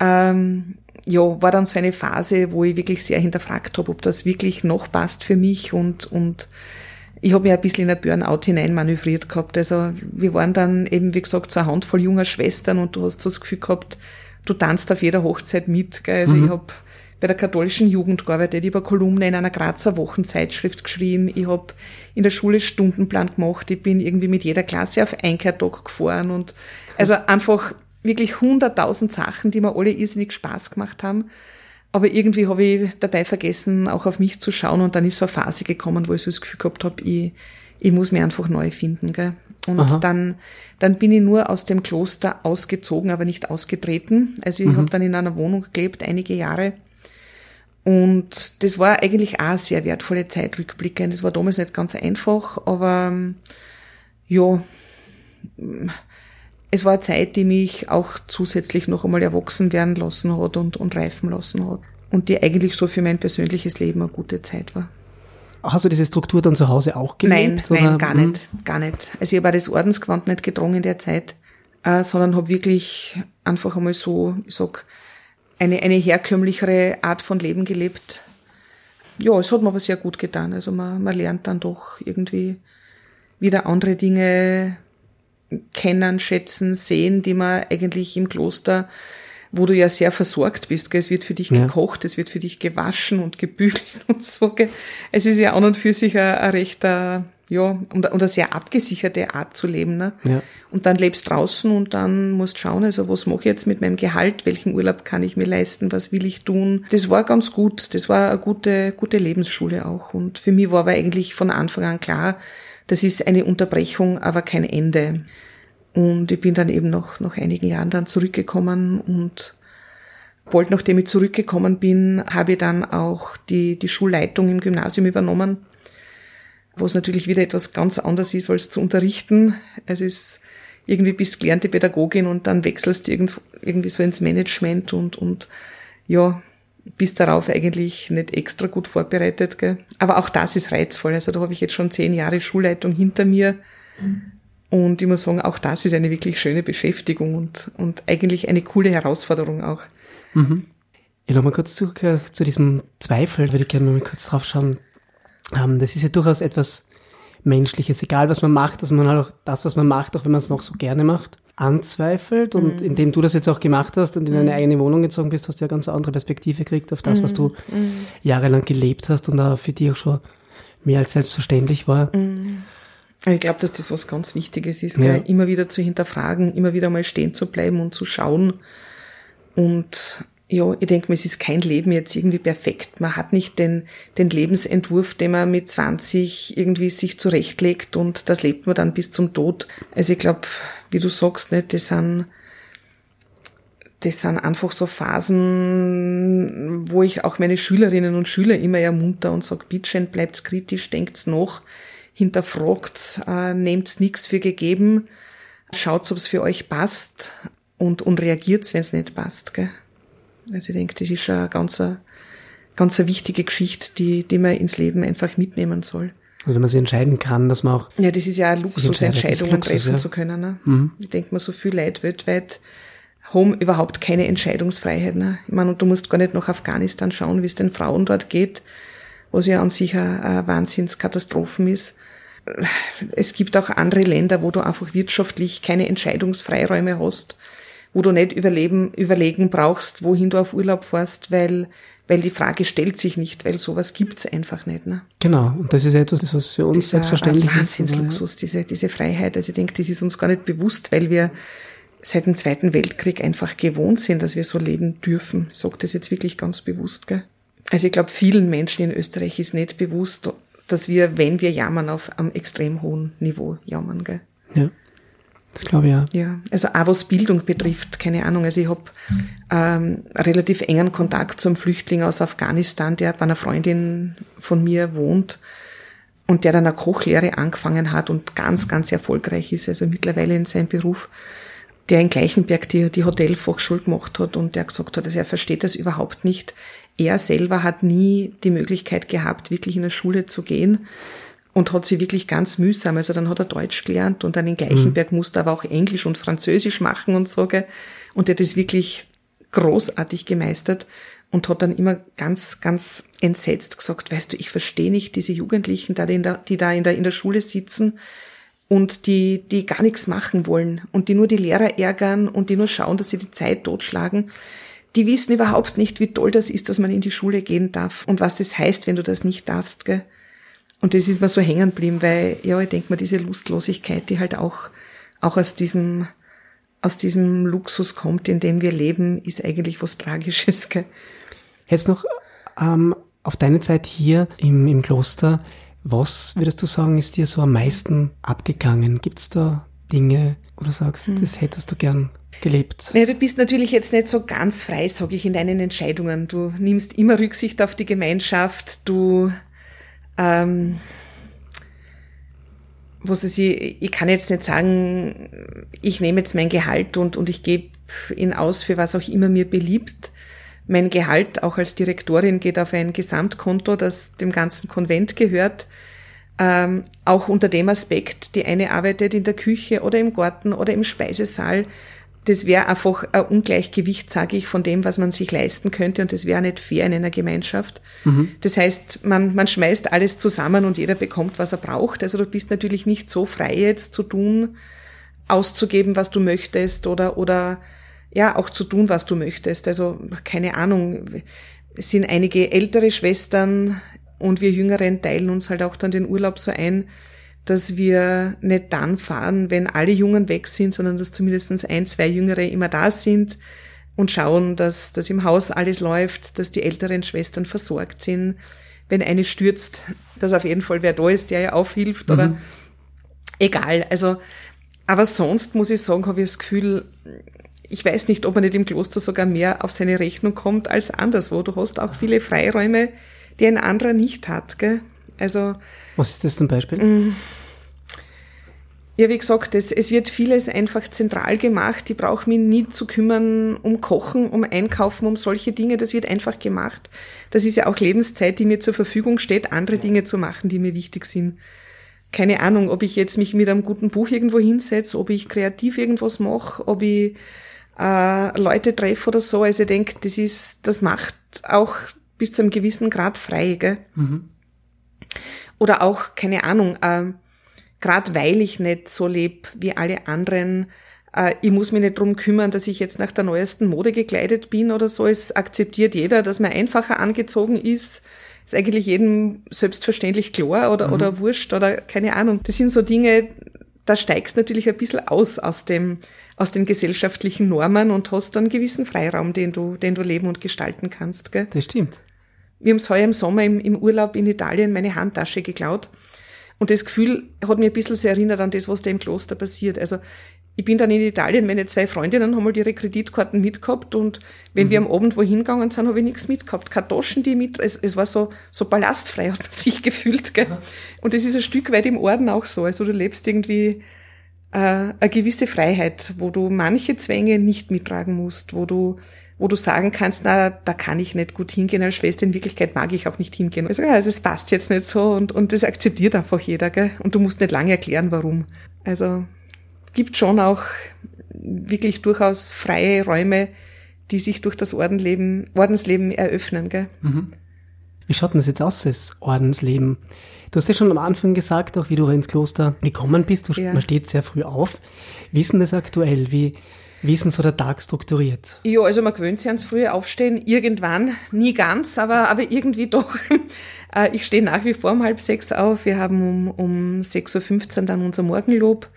Ähm, ja, war dann so eine Phase, wo ich wirklich sehr hinterfragt habe, ob das wirklich noch passt für mich und, und ich habe mich ein bisschen in ein Burnout hinein manövriert gehabt. Also wir waren dann eben, wie gesagt, so eine Handvoll junger Schwestern und du hast so das Gefühl gehabt, du tanzt auf jeder Hochzeit mit. Gell? Also mhm. ich habe bei der katholischen Jugend gearbeitet, ich habe Kolumne in einer Grazer Wochenzeitschrift geschrieben, ich habe in der Schule Stundenplan gemacht, ich bin irgendwie mit jeder Klasse auf Einkehrtag gefahren und also einfach wirklich hunderttausend Sachen, die mir alle irrsinnig Spaß gemacht haben. Aber irgendwie habe ich dabei vergessen, auch auf mich zu schauen. Und dann ist so eine Phase gekommen, wo ich so das Gefühl gehabt habe, ich, ich muss mich einfach neu finden. Gell? Und dann, dann bin ich nur aus dem Kloster ausgezogen, aber nicht ausgetreten. Also ich mhm. habe dann in einer Wohnung gelebt, einige Jahre. Und das war eigentlich auch eine sehr wertvolle Zeit rückblickend. Das war damals nicht ganz einfach, aber ja, es war eine Zeit, die mich auch zusätzlich noch einmal erwachsen werden lassen hat und, und reifen lassen hat. Und die eigentlich so für mein persönliches Leben eine gute Zeit war. Hast du diese Struktur dann zu Hause auch gelebt? Nein, nein, gar nicht, gar nicht. Also ich habe das Ordensgewand nicht gedrungen in der Zeit, äh, sondern habe wirklich einfach einmal so, ich sag, eine, eine herkömmlichere Art von Leben gelebt. Ja, es hat mir aber sehr gut getan. Also man, man lernt dann doch irgendwie wieder andere Dinge kennen, schätzen, sehen, die man eigentlich im Kloster, wo du ja sehr versorgt bist. Gell? Es wird für dich ja. gekocht, es wird für dich gewaschen und gebügelt und so. Gell? Es ist ja an und für sich ein, ein rechter ja, und, und eine sehr abgesicherte Art zu leben. Ne? Ja. Und dann lebst draußen und dann musst schauen, also was mache ich jetzt mit meinem Gehalt, welchen Urlaub kann ich mir leisten, was will ich tun. Das war ganz gut, das war eine gute, gute Lebensschule auch. Und für mich war aber eigentlich von Anfang an klar, das ist eine Unterbrechung, aber kein Ende. Und ich bin dann eben noch nach einigen Jahren dann zurückgekommen und bald nachdem ich zurückgekommen bin, habe ich dann auch die, die Schulleitung im Gymnasium übernommen wo es natürlich wieder etwas ganz anderes ist, als zu unterrichten. Es ist irgendwie bist gelernte Pädagogin und dann wechselst du irgendwie so ins Management und, und ja, bist darauf eigentlich nicht extra gut vorbereitet. Gell? Aber auch das ist reizvoll. Also da habe ich jetzt schon zehn Jahre Schulleitung hinter mir. Und ich muss sagen, auch das ist eine wirklich schöne Beschäftigung und, und eigentlich eine coole Herausforderung auch. Mhm. Ich nochmal kurz zurück zu diesem Zweifel, würde ich gerne mal kurz drauf schauen. Ähm, das ist ja durchaus etwas Menschliches, egal was man macht, dass man halt auch das, was man macht, auch wenn man es noch so gerne macht, anzweifelt. Und mhm. indem du das jetzt auch gemacht hast und in eine mhm. eigene Wohnung gezogen bist, hast du ja ganz andere Perspektive gekriegt auf das, mhm. was du mhm. jahrelang gelebt hast und da für dich auch schon mehr als selbstverständlich war. Mhm. Ich glaube, dass das was ganz Wichtiges ist, ja. immer wieder zu hinterfragen, immer wieder mal stehen zu bleiben und zu schauen und ja, ich denke mir, es ist kein Leben jetzt irgendwie perfekt. Man hat nicht den, den Lebensentwurf, den man mit 20 irgendwie sich zurechtlegt und das lebt man dann bis zum Tod. Also ich glaube, wie du sagst, nicht, das sind, das sind einfach so Phasen, wo ich auch meine Schülerinnen und Schüler immer ermunter und sage, bitte bleibt's kritisch, denkt's noch, hinterfragt's, äh, nehmt's nichts für gegeben, schaut's, ob's für euch passt und, und reagiert's, wenn's nicht passt. Gell? Also ich denke, das ist schon eine ganz, ganz eine wichtige Geschichte, die, die man ins Leben einfach mitnehmen soll. Also wenn man sich entscheiden kann, dass man auch. Ja, das ist ja eine Luxusentscheidungen treffen ja. zu können. Ne? Mhm. Ich denke mal, so viel Leid weltweit haben überhaupt keine Entscheidungsfreiheit. Ne? Ich meine, und du musst gar nicht nach Afghanistan schauen, wie es den Frauen dort geht, was ja an sich eine, eine Wahnsinnskatastrophen ist. Es gibt auch andere Länder, wo du einfach wirtschaftlich keine Entscheidungsfreiräume hast wo du nicht überleben, überlegen brauchst, wohin du auf Urlaub fährst, weil, weil die Frage stellt sich nicht, weil sowas gibt's einfach nicht. Ne? Genau, und das ist etwas, was für uns Dieser selbstverständlich ist. Wahnsinnsluxus, diese, diese Freiheit. Also ich denke, das ist uns gar nicht bewusst, weil wir seit dem Zweiten Weltkrieg einfach gewohnt sind, dass wir so leben dürfen. Ich sage das jetzt wirklich ganz bewusst. Gell? Also ich glaube, vielen Menschen in Österreich ist nicht bewusst, dass wir, wenn wir jammern, auf einem extrem hohen Niveau jammern. Gell? Ja. Das glaube ich ja. Ja, also auch was Bildung betrifft, keine Ahnung. Also ich habe ähm, relativ engen Kontakt zum Flüchtling aus Afghanistan, der bei einer Freundin von mir wohnt und der dann eine Kochlehre angefangen hat und ganz, ganz erfolgreich ist, also mittlerweile in seinem Beruf, der in Gleichenberg die, die Hotelfachschule gemacht hat und der gesagt hat, dass er versteht das überhaupt nicht. Er selber hat nie die Möglichkeit gehabt, wirklich in eine Schule zu gehen und hat sie wirklich ganz mühsam. Also dann hat er Deutsch gelernt und dann in Gleichenberg mhm. musste er aber auch Englisch und Französisch machen und so. Gell? Und er hat das wirklich großartig gemeistert und hat dann immer ganz, ganz entsetzt gesagt, weißt du, ich verstehe nicht diese Jugendlichen, die da, die da in der, in der Schule sitzen und die, die gar nichts machen wollen und die nur die Lehrer ärgern und die nur schauen, dass sie die Zeit totschlagen. Die wissen überhaupt nicht, wie toll das ist, dass man in die Schule gehen darf und was das heißt, wenn du das nicht darfst. Gell? Und das ist mir so hängen geblieben, weil, ja, ich denke mir, diese Lustlosigkeit, die halt auch, auch aus diesem, aus diesem Luxus kommt, in dem wir leben, ist eigentlich was Tragisches. Gell? Jetzt noch ähm, auf deine Zeit hier im, im Kloster, was würdest du sagen, ist dir so am meisten abgegangen? Gibt es da Dinge, wo du sagst, hm. das hättest du gern gelebt? Ja, du bist natürlich jetzt nicht so ganz frei, sage ich, in deinen Entscheidungen. Du nimmst immer Rücksicht auf die Gemeinschaft, du ähm, was ist ich, ich kann jetzt nicht sagen, ich nehme jetzt mein Gehalt und, und ich gebe ihn aus für was auch immer mir beliebt. Mein Gehalt auch als Direktorin geht auf ein Gesamtkonto, das dem ganzen Konvent gehört. Ähm, auch unter dem Aspekt, die eine arbeitet in der Küche oder im Garten oder im Speisesaal das wäre einfach ein Ungleichgewicht, sage ich, von dem, was man sich leisten könnte und das wäre nicht fair in einer Gemeinschaft. Mhm. Das heißt, man, man schmeißt alles zusammen und jeder bekommt, was er braucht. Also du bist natürlich nicht so frei jetzt zu tun, auszugeben, was du möchtest oder, oder ja, auch zu tun, was du möchtest. Also keine Ahnung, es sind einige ältere Schwestern und wir Jüngeren teilen uns halt auch dann den Urlaub so ein, dass wir nicht dann fahren, wenn alle Jungen weg sind, sondern dass zumindest ein, zwei Jüngere immer da sind und schauen, dass, dass im Haus alles läuft, dass die älteren Schwestern versorgt sind. Wenn eine stürzt, dass auf jeden Fall wer da ist, der ja aufhilft oder mhm. egal. Also, aber sonst muss ich sagen, habe ich das Gefühl, ich weiß nicht, ob man nicht im Kloster sogar mehr auf seine Rechnung kommt als anderswo. Du hast auch viele Freiräume, die ein anderer nicht hat. Gell? Also, Was ist das zum Beispiel? Mm. Ja, wie gesagt, es, es wird vieles einfach zentral gemacht. Ich brauche mich nie zu kümmern um Kochen, um Einkaufen, um solche Dinge. Das wird einfach gemacht. Das ist ja auch Lebenszeit, die mir zur Verfügung steht, andere Dinge zu machen, die mir wichtig sind. Keine Ahnung, ob ich jetzt mich mit einem guten Buch irgendwo hinsetze, ob ich kreativ irgendwas mache, ob ich äh, Leute treffe oder so. Also ich denke, das ist, das macht auch bis zu einem gewissen Grad frei, gell? Mhm. Oder auch, keine Ahnung, äh, gerade weil ich nicht so lebe wie alle anderen, äh, ich muss mich nicht drum kümmern, dass ich jetzt nach der neuesten Mode gekleidet bin oder so. Es akzeptiert jeder, dass man einfacher angezogen ist. Ist eigentlich jedem selbstverständlich klar oder, mhm. oder wurscht oder keine Ahnung. Das sind so Dinge, da steigst natürlich ein bisschen aus aus dem, aus den gesellschaftlichen Normen und hast dann einen gewissen Freiraum, den du, den du leben und gestalten kannst. Gell? Das stimmt. Wir haben es heuer im Sommer im, im Urlaub in Italien meine Handtasche geklaut. Und das Gefühl hat mir ein bisschen so erinnert an das, was da im Kloster passiert. Also ich bin dann in Italien, meine zwei Freundinnen haben halt ihre Kreditkarten mitgehabt und wenn mhm. wir am Abend wohin gegangen sind, habe ich nichts mitgehabt. Keine Taschen, die mit, es, es war so, so ballastfrei hat man sich gefühlt, gell? Und das ist ein Stück weit im Orden auch so. Also du lebst irgendwie, äh, eine gewisse Freiheit, wo du manche Zwänge nicht mittragen musst, wo du wo du sagen kannst, na, da kann ich nicht gut hingehen als Schwester, in Wirklichkeit mag ich auch nicht hingehen. Also ja, das passt jetzt nicht so und, und das akzeptiert einfach jeder, gell? Und du musst nicht lange erklären, warum. Also gibt schon auch wirklich durchaus freie Räume, die sich durch das Ordenleben, Ordensleben eröffnen, gell? Mhm. Wie schaut denn das jetzt aus, das Ordensleben? Du hast ja schon am Anfang gesagt, auch wie du ins Kloster gekommen bist. Du, ja. Man steht sehr früh auf. Wie ist denn das aktuell? Wie, wie ist denn so der Tag strukturiert? Ja, also man gewöhnt sich ans frühe Aufstehen. Irgendwann, nie ganz, aber, aber irgendwie doch. Äh, ich stehe nach wie vor um halb sechs auf. Wir haben um, um 6.15 Uhr dann unser Morgenlob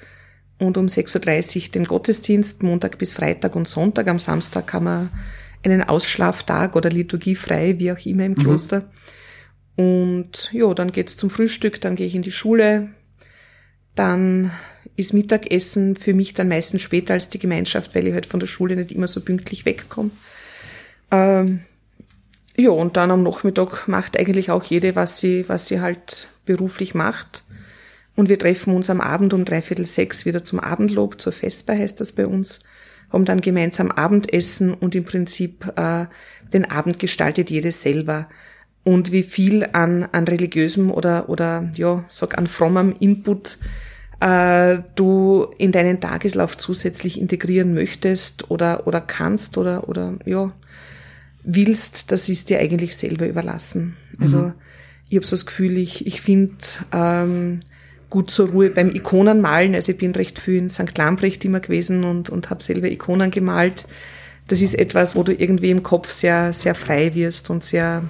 und um 6.30 Uhr den Gottesdienst, Montag bis Freitag und Sonntag. Am Samstag haben wir einen Ausschlaftag oder Liturgie frei, wie auch immer im mhm. Kloster. Und ja, dann geht's zum Frühstück, dann gehe ich in die Schule. Dann ist Mittagessen für mich dann meistens später als die Gemeinschaft, weil ich halt von der Schule nicht immer so pünktlich wegkomme. Ähm, ja, und dann am Nachmittag macht eigentlich auch jede, was sie, was sie halt beruflich macht. Und wir treffen uns am Abend um dreiviertel sechs wieder zum Abendlob, zur Vesper heißt das bei uns, haben dann gemeinsam Abendessen und im Prinzip äh, den Abend gestaltet jede selber und wie viel an, an religiösem oder, oder, ja, sag an frommem Input äh, du in deinen Tageslauf zusätzlich integrieren möchtest oder, oder kannst oder, oder, ja, willst, das ist dir eigentlich selber überlassen. Also, mhm. ich habe so das Gefühl, ich, ich finde, ähm, gut zur Ruhe beim Ikonenmalen. Also ich bin recht viel in St. Lambrecht immer gewesen und, und habe selber Ikonen gemalt. Das ist etwas, wo du irgendwie im Kopf sehr, sehr frei wirst und sehr,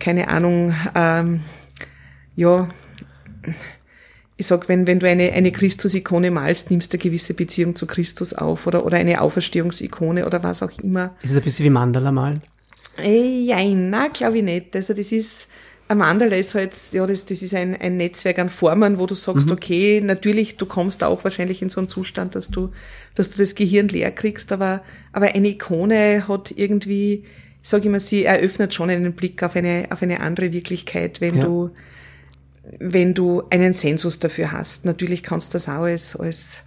keine Ahnung, ähm, ja, ich sag, wenn, wenn du eine, eine Christus-Ikone malst, nimmst du eine gewisse Beziehung zu Christus auf oder, oder eine Auferstehungsikone oder was auch immer. Ist es ein bisschen wie Mandala malen? Äh, ja, na, glaube ich nicht. Also das ist, ein Mandala ist halt, ja, das, das ist ein, ein Netzwerk an Formen, wo du sagst, mhm. okay, natürlich, du kommst auch wahrscheinlich in so einen Zustand, dass du, dass du das Gehirn leer kriegst, aber, aber eine Ikone hat irgendwie, ich sage immer, sie eröffnet schon einen Blick auf eine, auf eine andere Wirklichkeit, wenn ja. du, wenn du einen Sensus dafür hast. Natürlich kannst du das auch als, als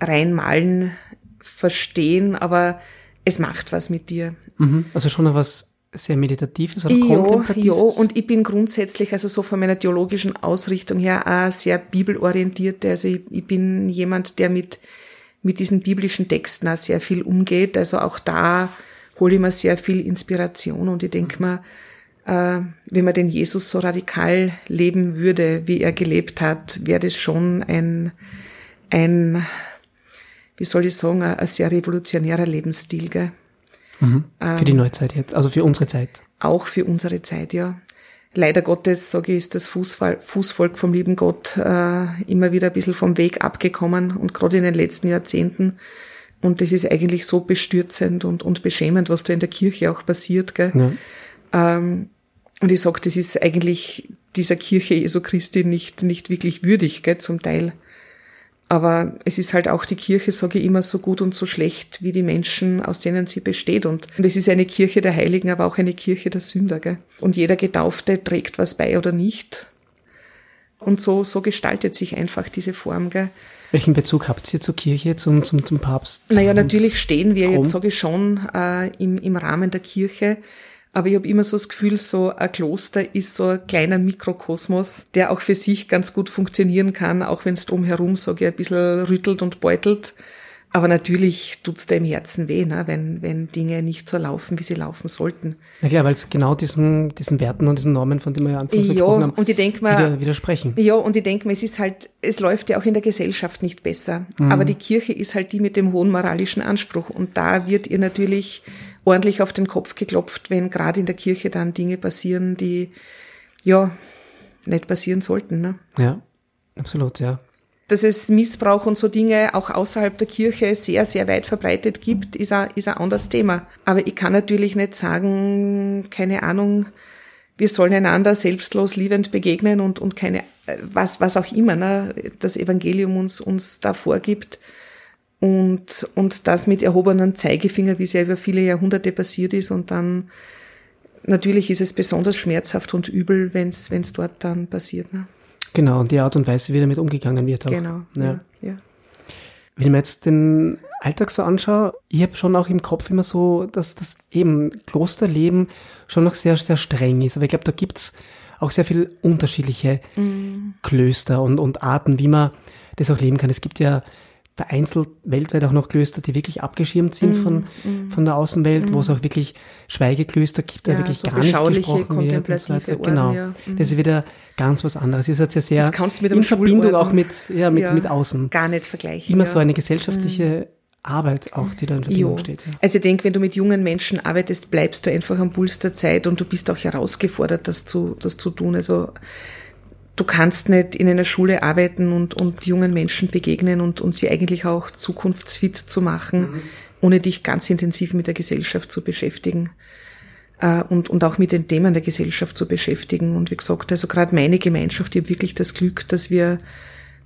reinmalen verstehen, aber es macht was mit dir. Mhm. Also schon was sehr meditatives oder ja, kontemplatives? Ja, und ich bin grundsätzlich, also so von meiner theologischen Ausrichtung her, auch sehr bibelorientiert. Also ich, ich bin jemand, der mit, mit diesen biblischen Texten auch sehr viel umgeht. Also auch da hole ich mir sehr viel Inspiration und ich denke mir, äh, wenn man den Jesus so radikal leben würde, wie er gelebt hat, wäre das schon ein, ein, wie soll ich sagen, ein, ein sehr revolutionärer Lebensstil. Gell? Mhm. Ähm, für die Neuzeit jetzt, also für unsere Zeit. Auch für unsere Zeit, ja. Leider Gottes, sage ich, ist das Fußvolk vom lieben Gott äh, immer wieder ein bisschen vom Weg abgekommen und gerade in den letzten Jahrzehnten. Und das ist eigentlich so bestürzend und, und beschämend, was da in der Kirche auch passiert. Gell? Ja. Ähm, und ich sage, das ist eigentlich dieser Kirche Jesu Christi nicht, nicht wirklich würdig, gell, zum Teil. Aber es ist halt auch die Kirche, sage ich immer, so gut und so schlecht wie die Menschen, aus denen sie besteht. Und es ist eine Kirche der Heiligen, aber auch eine Kirche der Sünder. Gell? Und jeder Getaufte trägt was bei oder nicht. Und so, so gestaltet sich einfach diese Form. Gell? Welchen Bezug habt ihr zur Kirche, zum, zum, zum Papst? Naja, natürlich stehen wir Rom? jetzt, sage ich schon, äh, im, im Rahmen der Kirche. Aber ich habe immer so das Gefühl, so ein Kloster ist so ein kleiner Mikrokosmos, der auch für sich ganz gut funktionieren kann, auch wenn es drumherum, sage ich, ein bisschen rüttelt und beutelt. Aber natürlich tut's da im Herzen weh, ne, wenn, wenn Dinge nicht so laufen, wie sie laufen sollten. Na klar, weil es genau diesen, diesen Werten und diesen Normen, von denen wir ja anfangs ja, gesprochen haben, und ich denk mal, wieder, widersprechen. Ja, und ich denke mal, es ist halt, es läuft ja auch in der Gesellschaft nicht besser. Mhm. Aber die Kirche ist halt die mit dem hohen moralischen Anspruch. Und da wird ihr natürlich ordentlich auf den Kopf geklopft, wenn gerade in der Kirche dann Dinge passieren, die, ja, nicht passieren sollten. Ne? Ja, absolut, ja dass es Missbrauch und so Dinge auch außerhalb der Kirche sehr, sehr weit verbreitet gibt, ist ein, ist ein anderes Thema. Aber ich kann natürlich nicht sagen, keine Ahnung, wir sollen einander selbstlos liebend begegnen und, und keine, was, was auch immer, ne, das Evangelium uns, uns da vorgibt. Und, und das mit erhobenem Zeigefinger, wie es ja über viele Jahrhunderte passiert ist. Und dann, natürlich ist es besonders schmerzhaft und übel, wenn es dort dann passiert. Ne? Genau, und die Art und Weise, wie damit umgegangen wird auch. Genau, ja. ja. Wenn ich mir jetzt den Alltag so anschaue, ich habe schon auch im Kopf immer so, dass das eben Klosterleben schon noch sehr, sehr streng ist. Aber ich glaube, da gibt's auch sehr viel unterschiedliche mm. Klöster und, und Arten, wie man das auch leben kann. Es gibt ja vereinzelt weltweit auch noch Klöster, die wirklich abgeschirmt sind mm, von, mm. von der Außenwelt, mm. wo es auch wirklich Schweigeklöster gibt, da ja, wirklich so gar nicht gesprochen wird und so weiter. Genau. Ja. Mm. Das ist wieder ganz was anderes. Das ist ja sehr das kannst du mit in Verbindung auch mit, ja, mit, ja, mit außen. Gar nicht vergleichen. Immer so eine gesellschaftliche mm. Arbeit auch, die da in Verbindung jo. steht. Ja. Also ich denke, wenn du mit jungen Menschen arbeitest, bleibst du einfach am Puls der Zeit und du bist auch herausgefordert, das zu, das zu tun. Also du kannst nicht in einer Schule arbeiten und, und jungen Menschen begegnen und, und sie eigentlich auch zukunftsfit zu machen, mhm. ohne dich ganz intensiv mit der Gesellschaft zu beschäftigen äh, und, und auch mit den Themen der Gesellschaft zu beschäftigen. Und wie gesagt, also gerade meine Gemeinschaft, ich habe wirklich das Glück, dass wir,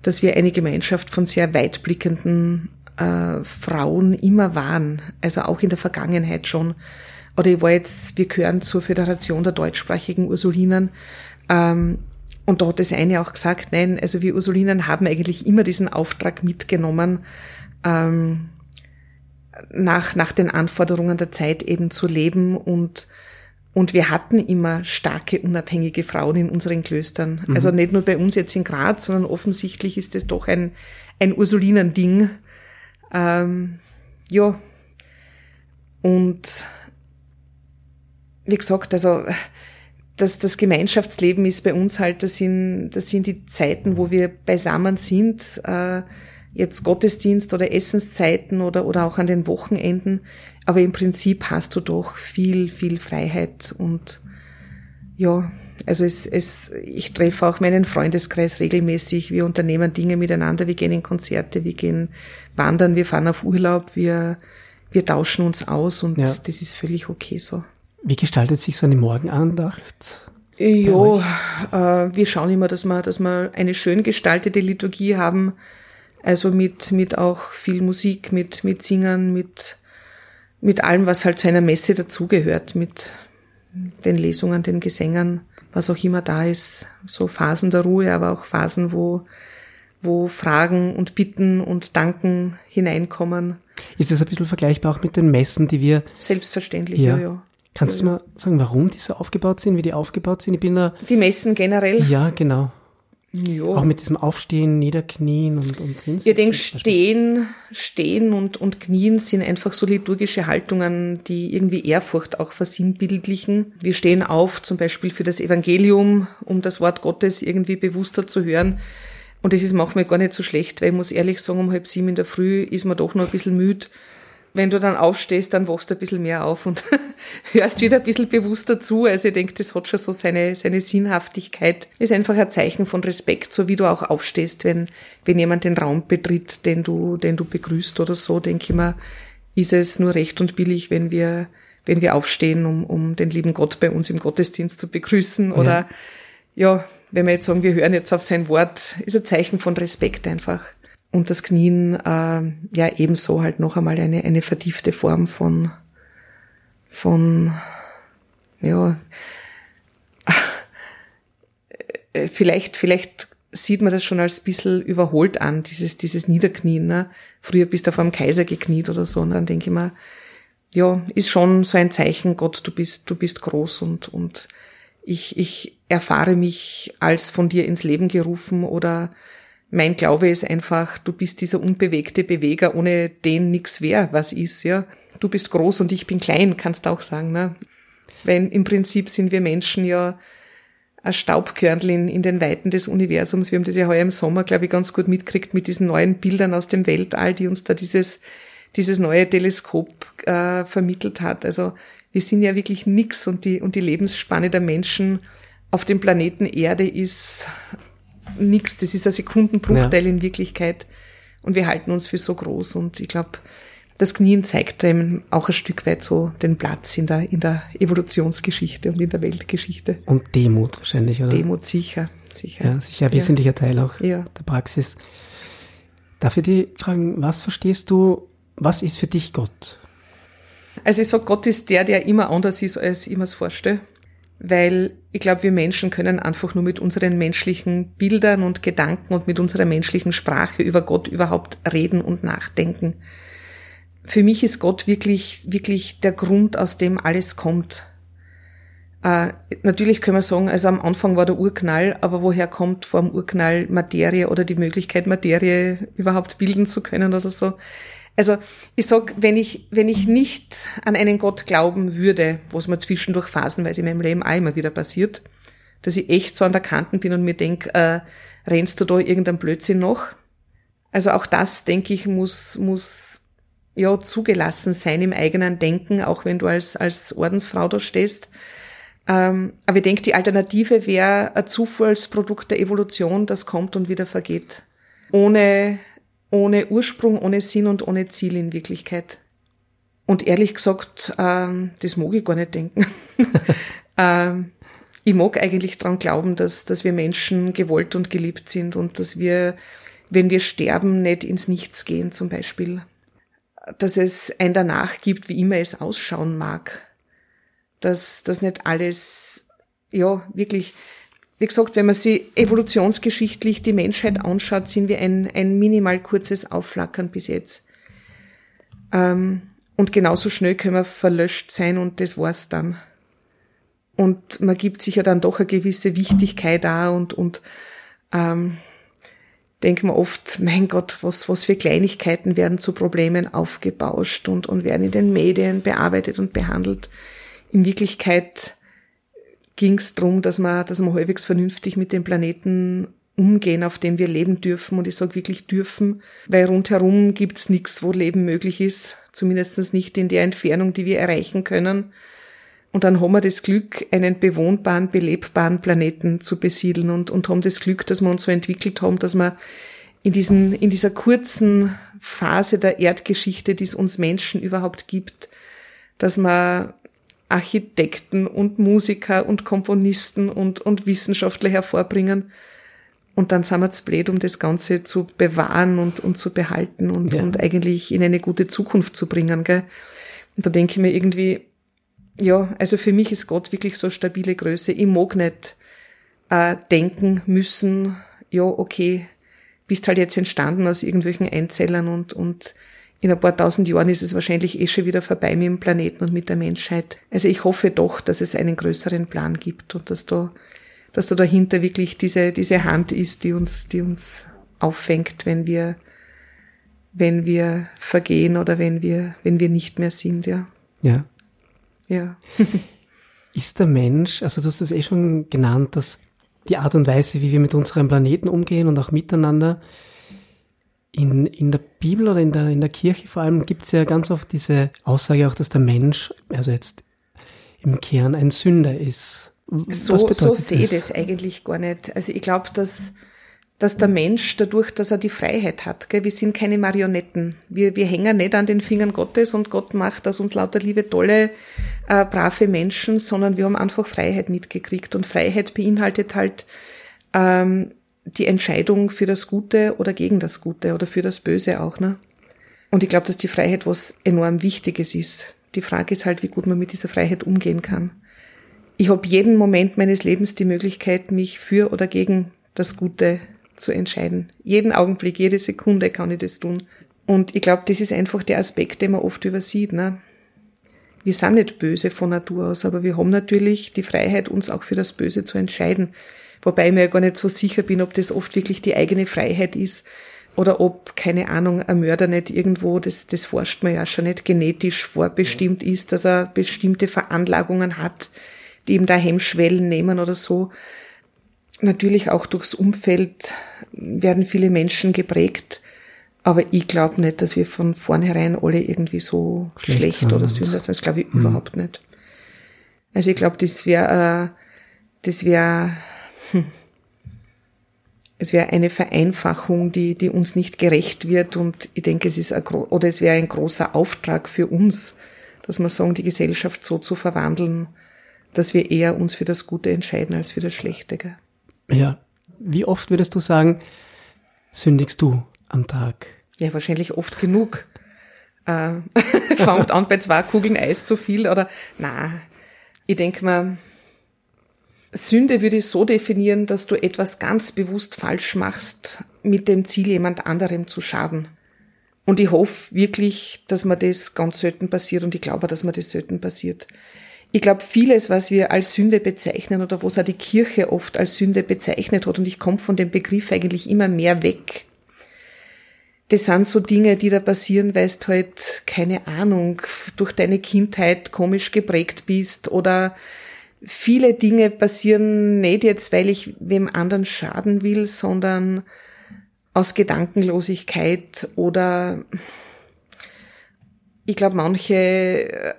dass wir eine Gemeinschaft von sehr weitblickenden äh, Frauen immer waren, also auch in der Vergangenheit schon. Oder ich war jetzt, wir gehören zur Föderation der deutschsprachigen Ursulinen. Ähm, und da hat das eine auch gesagt, nein, also wir Ursulinen haben eigentlich immer diesen Auftrag mitgenommen, ähm, nach, nach den Anforderungen der Zeit eben zu leben und und wir hatten immer starke, unabhängige Frauen in unseren Klöstern. Mhm. Also nicht nur bei uns jetzt in Graz, sondern offensichtlich ist es doch ein, ein Ursulinending. Ähm, ja. Und wie gesagt, also das, das Gemeinschaftsleben ist bei uns halt, das sind, das sind die Zeiten, wo wir beisammen sind, äh, jetzt Gottesdienst oder Essenszeiten oder, oder auch an den Wochenenden. Aber im Prinzip hast du doch viel, viel Freiheit und ja, also es, es, ich treffe auch meinen Freundeskreis regelmäßig. Wir unternehmen Dinge miteinander. Wir gehen in Konzerte, wir gehen wandern, wir fahren auf Urlaub, wir, wir tauschen uns aus und ja. das ist völlig okay so. Wie gestaltet sich so eine Morgenandacht? Ja, äh, wir schauen immer, dass wir, dass wir eine schön gestaltete Liturgie haben. Also mit, mit auch viel Musik, mit, mit Singern, mit, mit allem, was halt zu einer Messe dazugehört, mit den Lesungen, den Gesängen, was auch immer da ist. So Phasen der Ruhe, aber auch Phasen, wo, wo Fragen und Bitten und Danken hineinkommen. Ist das ein bisschen vergleichbar auch mit den Messen, die wir. Selbstverständlich, ja, ja. Kannst du mal sagen, warum die so aufgebaut sind, wie die aufgebaut sind? Ich bin da. Die Messen generell? Ja, genau. Ja. Auch mit diesem Aufstehen, Niederknien und, und Hinsetzen. Ich denke, Stehen, Stehen und, und Knien sind einfach so liturgische Haltungen, die irgendwie Ehrfurcht auch versinnbildlichen. Wir stehen auf, zum Beispiel für das Evangelium, um das Wort Gottes irgendwie bewusster zu hören. Und das ist manchmal gar nicht so schlecht, weil ich muss ehrlich sagen, um halb sieben in der Früh ist man doch noch ein bisschen müde. Wenn du dann aufstehst, dann wachst du ein bisschen mehr auf und hörst wieder ein bisschen bewusster zu. Also ich denke, das hat schon so seine, seine Sinnhaftigkeit. Ist einfach ein Zeichen von Respekt, so wie du auch aufstehst, wenn, wenn jemand den Raum betritt, den du, den du begrüßt oder so, denke ich mir, ist es nur recht und billig, wenn wir, wenn wir aufstehen, um, um den lieben Gott bei uns im Gottesdienst zu begrüßen oder, ja, ja wenn wir jetzt sagen, wir hören jetzt auf sein Wort, ist ein Zeichen von Respekt einfach. Und das Knien, äh, ja, ebenso halt noch einmal eine, eine vertiefte Form von, von, ja, äh, vielleicht, vielleicht sieht man das schon als bisschen überholt an, dieses, dieses Niederknien. Ne? Früher bist du vor einem Kaiser gekniet oder so. Und dann denke ich mir, ja, ist schon so ein Zeichen, Gott, du bist, du bist groß und, und ich, ich erfahre mich als von dir ins Leben gerufen oder mein Glaube ist einfach, du bist dieser unbewegte Beweger, ohne den nix wäre, was ist, ja. Du bist groß und ich bin klein, kannst du auch sagen, ne? Weil im Prinzip sind wir Menschen ja ein Staubkörnchen in, in den Weiten des Universums. Wir haben das ja heuer im Sommer, glaube ich, ganz gut mitgekriegt mit diesen neuen Bildern aus dem Weltall, die uns da dieses, dieses neue Teleskop äh, vermittelt hat. Also wir sind ja wirklich nix und die, und die Lebensspanne der Menschen auf dem Planeten Erde ist nix. Das ist ein Sekundenbruchteil ja. in Wirklichkeit. Und wir halten uns für so groß. Und ich glaube, das Knien zeigt einem auch ein Stück weit so den Platz in der, in der Evolutionsgeschichte und in der Weltgeschichte. Und Demut wahrscheinlich, oder? Demut sicher, sicher. Ja, sicher, wesentlicher ja. Teil auch ja. der Praxis. Darf ich dich fragen, was verstehst du, was ist für dich Gott? Also ich sage, Gott ist der, der immer anders ist, als ich mir es vorstelle. Weil ich glaube, wir Menschen können einfach nur mit unseren menschlichen Bildern und Gedanken und mit unserer menschlichen Sprache über Gott überhaupt reden und nachdenken. Für mich ist Gott wirklich, wirklich der Grund, aus dem alles kommt. Äh, natürlich können wir sagen, also am Anfang war der Urknall, aber woher kommt vor dem Urknall Materie oder die Möglichkeit, Materie überhaupt bilden zu können oder so? Also ich sag, wenn ich, wenn ich nicht an einen Gott glauben würde, was mir zwischendurch phasenweise in meinem Leben auch immer wieder passiert, dass ich echt so an der Kanten bin und mir denk, äh, rennst du da irgendein Blödsinn noch? Also auch das, denke ich, muss, muss ja zugelassen sein im eigenen Denken, auch wenn du als, als Ordensfrau da stehst. Ähm, aber ich denke, die Alternative wäre ein Zufallsprodukt der Evolution, das kommt und wieder vergeht. Ohne ohne Ursprung, ohne Sinn und ohne Ziel in Wirklichkeit. Und ehrlich gesagt, ähm, das mag ich gar nicht denken. ähm, ich mag eigentlich dran glauben, dass, dass wir Menschen gewollt und geliebt sind und dass wir, wenn wir sterben, nicht ins Nichts gehen zum Beispiel. Dass es ein danach gibt, wie immer es ausschauen mag. Dass das nicht alles, ja, wirklich wie gesagt, wenn man sich evolutionsgeschichtlich die Menschheit anschaut, sind wir ein, ein minimal kurzes Aufflackern bis jetzt. Ähm, und genauso schnell können wir verlöscht sein und das war's dann. Und man gibt sich ja dann doch eine gewisse Wichtigkeit da und, und ähm, denkt man oft, mein Gott, was, was für Kleinigkeiten werden zu Problemen aufgebauscht und, und werden in den Medien bearbeitet und behandelt. In Wirklichkeit ging es darum, dass wir, dass wir halbwegs vernünftig mit dem Planeten umgehen, auf dem wir leben dürfen. Und ich sage wirklich dürfen, weil rundherum gibt's nichts, wo Leben möglich ist. Zumindest nicht in der Entfernung, die wir erreichen können. Und dann haben wir das Glück, einen bewohnbaren, belebbaren Planeten zu besiedeln und, und haben das Glück, dass wir uns so entwickelt haben, dass wir in, diesen, in dieser kurzen Phase der Erdgeschichte, die es uns Menschen überhaupt gibt, dass wir Architekten und Musiker und Komponisten und, und Wissenschaftler hervorbringen. Und dann sind wir zu blöd, um das Ganze zu bewahren und, und zu behalten und, ja. und eigentlich in eine gute Zukunft zu bringen. Gell? Und da denke ich mir irgendwie, ja, also für mich ist Gott wirklich so stabile Größe. Ich mag nicht äh, denken müssen, ja, okay, bist halt jetzt entstanden aus irgendwelchen Einzellern und, und in ein paar tausend Jahren ist es wahrscheinlich eh schon wieder vorbei mit dem Planeten und mit der Menschheit. Also ich hoffe doch, dass es einen größeren Plan gibt und dass da, dass da dahinter wirklich diese, diese Hand ist, die uns, die uns auffängt, wenn wir, wenn wir vergehen oder wenn wir, wenn wir nicht mehr sind, ja. Ja. Ja. ist der Mensch, also du hast das eh schon genannt, dass die Art und Weise, wie wir mit unserem Planeten umgehen und auch miteinander. In, in der Bibel oder in der, in der Kirche vor allem gibt es ja ganz oft diese Aussage auch, dass der Mensch, also jetzt im Kern ein Sünder ist. so, so sehe ich das eigentlich gar nicht. Also ich glaube, dass dass der Mensch dadurch, dass er die Freiheit hat, gell, wir sind keine Marionetten. Wir, wir hängen nicht an den Fingern Gottes und Gott macht aus uns lauter liebe, tolle, äh, brave Menschen, sondern wir haben einfach Freiheit mitgekriegt. Und Freiheit beinhaltet halt ähm, die Entscheidung für das Gute oder gegen das Gute oder für das Böse auch. Ne? Und ich glaube, dass die Freiheit was enorm Wichtiges ist. Die Frage ist halt, wie gut man mit dieser Freiheit umgehen kann. Ich habe jeden Moment meines Lebens die Möglichkeit, mich für oder gegen das Gute zu entscheiden. Jeden Augenblick, jede Sekunde kann ich das tun. Und ich glaube, das ist einfach der Aspekt, den man oft übersieht. Ne? Wir sind nicht böse von Natur aus, aber wir haben natürlich die Freiheit, uns auch für das Böse zu entscheiden. Wobei ich mir ja gar nicht so sicher bin, ob das oft wirklich die eigene Freiheit ist oder ob, keine Ahnung, ein Mörder nicht irgendwo, das, das forscht man ja schon nicht, genetisch vorbestimmt ist, dass er bestimmte Veranlagungen hat, die ihm da Hemmschwellen nehmen oder so natürlich auch durchs Umfeld werden viele Menschen geprägt. Aber ich glaube nicht, dass wir von vornherein alle irgendwie so schlecht, schlecht oder Sünder sind. Das glaube ich mhm. überhaupt nicht. Also ich glaube, das wäre, äh, das wäre, es wäre eine Vereinfachung, die, die uns nicht gerecht wird. Und ich denke, es ist ein, oder es wäre ein großer Auftrag für uns, dass wir sagen, die Gesellschaft so zu verwandeln, dass wir eher uns für das Gute entscheiden als für das Schlechte. Gell? Ja. Wie oft würdest du sagen, sündigst du am Tag? Ja, wahrscheinlich oft genug. Äh, fangt an bei zwei Kugeln Eis zu viel oder na, ich denke mal, Sünde würde ich so definieren, dass du etwas ganz bewusst falsch machst, mit dem Ziel, jemand anderem zu schaden. Und ich hoffe wirklich, dass mir das ganz selten passiert und ich glaube, dass mir das selten passiert ich glaube, vieles, was wir als Sünde bezeichnen oder was auch die Kirche oft als Sünde bezeichnet hat, und ich komme von dem Begriff eigentlich immer mehr weg, das sind so Dinge, die da passieren, weil du halt, keine Ahnung, durch deine Kindheit komisch geprägt bist oder viele Dinge passieren nicht jetzt, weil ich wem anderen schaden will, sondern aus Gedankenlosigkeit oder ich glaube, manche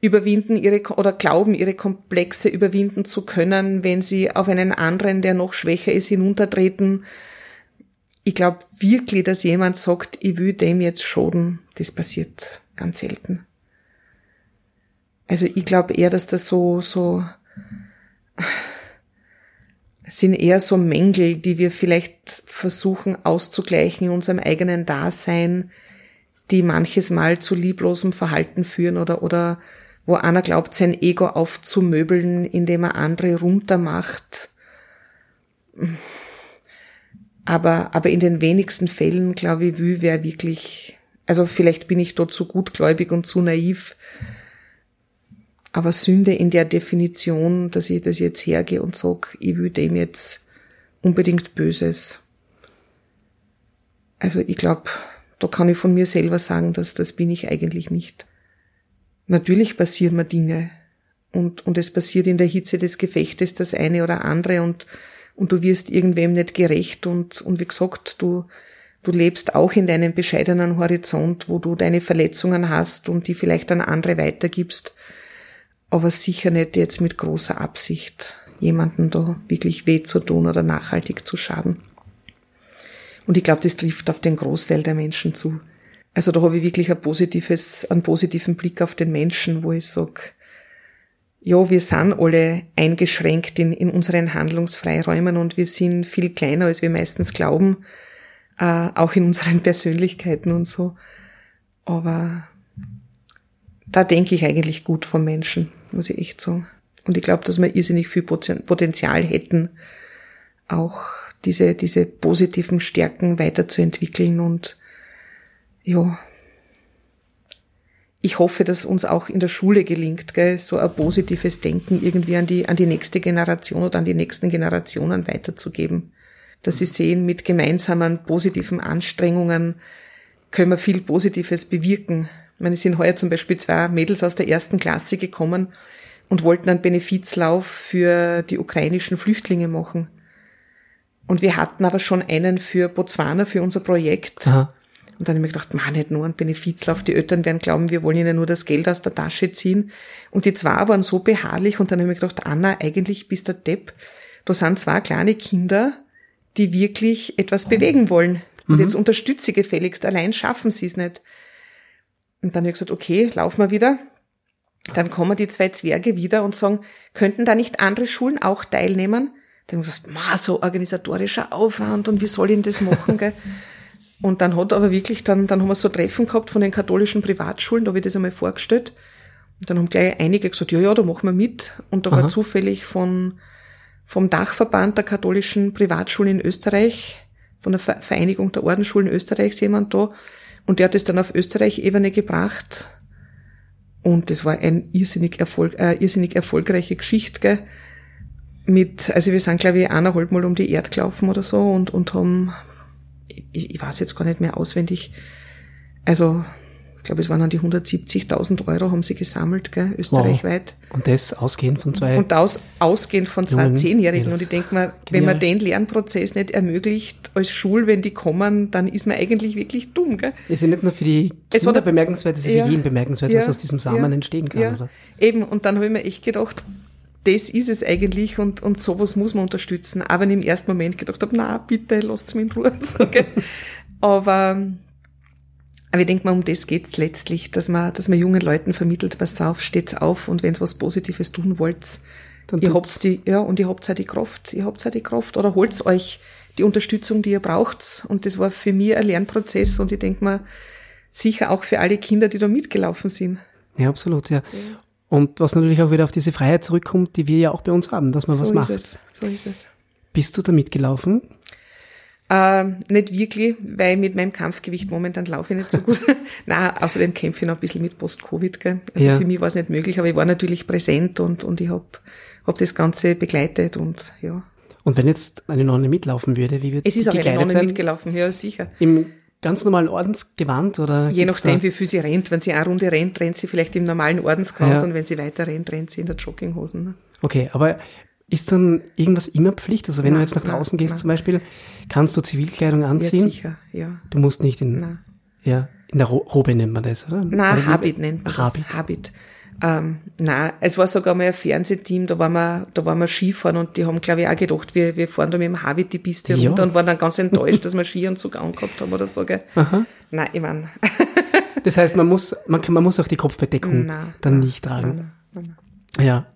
überwinden ihre oder glauben ihre Komplexe überwinden zu können, wenn sie auf einen anderen, der noch schwächer ist, hinuntertreten. Ich glaube wirklich, dass jemand sagt, ich will dem jetzt schoden. Das passiert ganz selten. Also ich glaube eher, dass das so, so, sind eher so Mängel, die wir vielleicht versuchen auszugleichen in unserem eigenen Dasein, die manches Mal zu lieblosem Verhalten führen oder, oder wo einer glaubt, sein Ego aufzumöbeln, indem er andere runtermacht. Aber, aber in den wenigsten Fällen, glaube ich, will wer wirklich, also vielleicht bin ich dort zu gutgläubig und zu naiv, aber Sünde in der Definition, dass ich das jetzt hergehe und sag, ich will dem jetzt unbedingt Böses. Also ich glaube, da kann ich von mir selber sagen, dass das bin ich eigentlich nicht. Natürlich passieren mir Dinge und, und es passiert in der Hitze des Gefechtes das eine oder andere und, und du wirst irgendwem nicht gerecht und, und wie gesagt, du, du lebst auch in deinem bescheidenen Horizont, wo du deine Verletzungen hast und die vielleicht an andere weitergibst, aber sicher nicht jetzt mit großer Absicht, jemanden da wirklich weh zu tun oder nachhaltig zu schaden. Und ich glaube, das trifft auf den Großteil der Menschen zu. Also da habe ich wirklich ein positives, einen positiven Blick auf den Menschen, wo ich sag, ja, wir sind alle eingeschränkt in, in unseren Handlungsfreiräumen und wir sind viel kleiner, als wir meistens glauben, äh, auch in unseren Persönlichkeiten und so. Aber da denke ich eigentlich gut vom Menschen, muss ich echt sagen. Und ich glaube, dass wir irrsinnig viel Potenzial hätten, auch diese, diese positiven Stärken weiterzuentwickeln und ja, ich hoffe, dass uns auch in der Schule gelingt, gell, so ein positives Denken irgendwie an die, an die nächste Generation oder an die nächsten Generationen weiterzugeben. Dass sie sehen, mit gemeinsamen positiven Anstrengungen können wir viel Positives bewirken. Ich meine, es sind heuer zum Beispiel zwei Mädels aus der ersten Klasse gekommen und wollten einen Benefizlauf für die ukrainischen Flüchtlinge machen. Und wir hatten aber schon einen für Botswana, für unser Projekt. Aha. Und dann habe ich mir gedacht, man, nicht nur ein Benefizlauf. Die Eltern werden glauben, wir wollen ihnen nur das Geld aus der Tasche ziehen. Und die zwei waren so beharrlich. Und dann habe ich mir gedacht, Anna, eigentlich bist du Depp. Da sind zwei kleine Kinder, die wirklich etwas bewegen wollen. Und mhm. jetzt unterstütze gefälligst. Allein schaffen sie es nicht. Und dann habe ich gesagt, okay, laufen wir wieder. Dann kommen die zwei Zwerge wieder und sagen, könnten da nicht andere Schulen auch teilnehmen? Dann habe ich gesagt, ma, so organisatorischer Aufwand und wie soll ich denn das machen? Gell? Und dann hat aber wirklich, dann, dann haben wir so Treffen gehabt von den katholischen Privatschulen, da habe ich das einmal vorgestellt. Und dann haben gleich einige gesagt, ja, ja, da machen wir mit. Und da Aha. war zufällig von, vom Dachverband der katholischen Privatschulen in Österreich, von der Vereinigung der Ordensschulen Österreichs jemand da. Und der hat es dann auf Österreich-Ebene gebracht. Und das war ein irrsinnig, Erfolg, äh, irrsinnig erfolgreiche Geschichte, gell? Mit, also wir sind, glaube ich, eineinhalb Mal um die Erde gelaufen oder so und, und haben, ich, ich weiß jetzt gar nicht mehr auswendig, also ich glaube, es waren an die 170.000 Euro haben sie gesammelt, gell, österreichweit. Wow. Und das ausgehend von zwei. Und aus, ausgehend von zwei Zehnjährigen. Und ich denke mal, wenn man den Lernprozess nicht ermöglicht als Schul, wenn die kommen, dann ist man eigentlich wirklich dumm, gell? Das ist ja nicht nur für die Kinder bemerkenswert, es ist ja, für jeden bemerkenswert, ja, was aus diesem Samen ja, entstehen kann, ja. oder? Eben, und dann habe ich mir echt gedacht, das ist es eigentlich und, und sowas muss man unterstützen. Aber wenn ich im ersten Moment gedacht habe, na bitte, lasst mich in Ruhe. So, Aber aber ich denke mal, um das geht's letztlich, dass man, dass man jungen Leuten vermittelt, passt auf, steht's auf und wenn's was Positives tun wollt, dann ihr habt die, ja, und ihr habt halt die Kraft, ihr habt halt die Kraft oder holt's euch die Unterstützung, die ihr braucht. Und das war für mich ein Lernprozess und ich denke mal, sicher auch für alle Kinder, die da mitgelaufen sind. Ja, absolut, ja. ja. Und was natürlich auch wieder auf diese Freiheit zurückkommt, die wir ja auch bei uns haben, dass man so was macht. So ist es, so ist es. Bist du da mitgelaufen? Äh, nicht wirklich, weil mit meinem Kampfgewicht momentan laufe ich nicht so gut. Na, außerdem kämpfe ich noch ein bisschen mit Post-Covid. Also ja. für mich war es nicht möglich, aber ich war natürlich präsent und, und ich habe hab das Ganze begleitet und ja. Und wenn jetzt eine Nonne mitlaufen würde, wie wird Es ist auch eine Nonne sein? mitgelaufen, ja, sicher. Im ganz normalen Ordensgewand oder? Je nachdem, wie viel sie rennt. Wenn sie eine Runde rennt, rennt sie vielleicht im normalen Ordensgewand ja. und wenn sie weiter rennt, rennt sie in der Jogginghosen. Ne? Okay, aber ist dann irgendwas immer Pflicht? Also wenn nein, du jetzt nach draußen nein, gehst nein. zum Beispiel, kannst du Zivilkleidung anziehen? Ja, sicher, ja. Du musst nicht in, nein. ja, in der Robe nennt man das, oder? Nein, Habit nennt man Habit. das. Habit. Ähm, na, es war sogar mal ein Fernsehteam, da waren wir, da waren wir Skifahren und die haben, glaube ich, auch gedacht, wir, wir fahren da mit dem Habit die Piste ja. runter und waren dann ganz enttäuscht, dass wir Skianzug angehabt haben oder so, gell? Aha. Nein, ich meine. das heißt, man muss, man, kann, man muss auch die Kopfbedeckung nein, dann nein, nicht tragen. Nein, ja.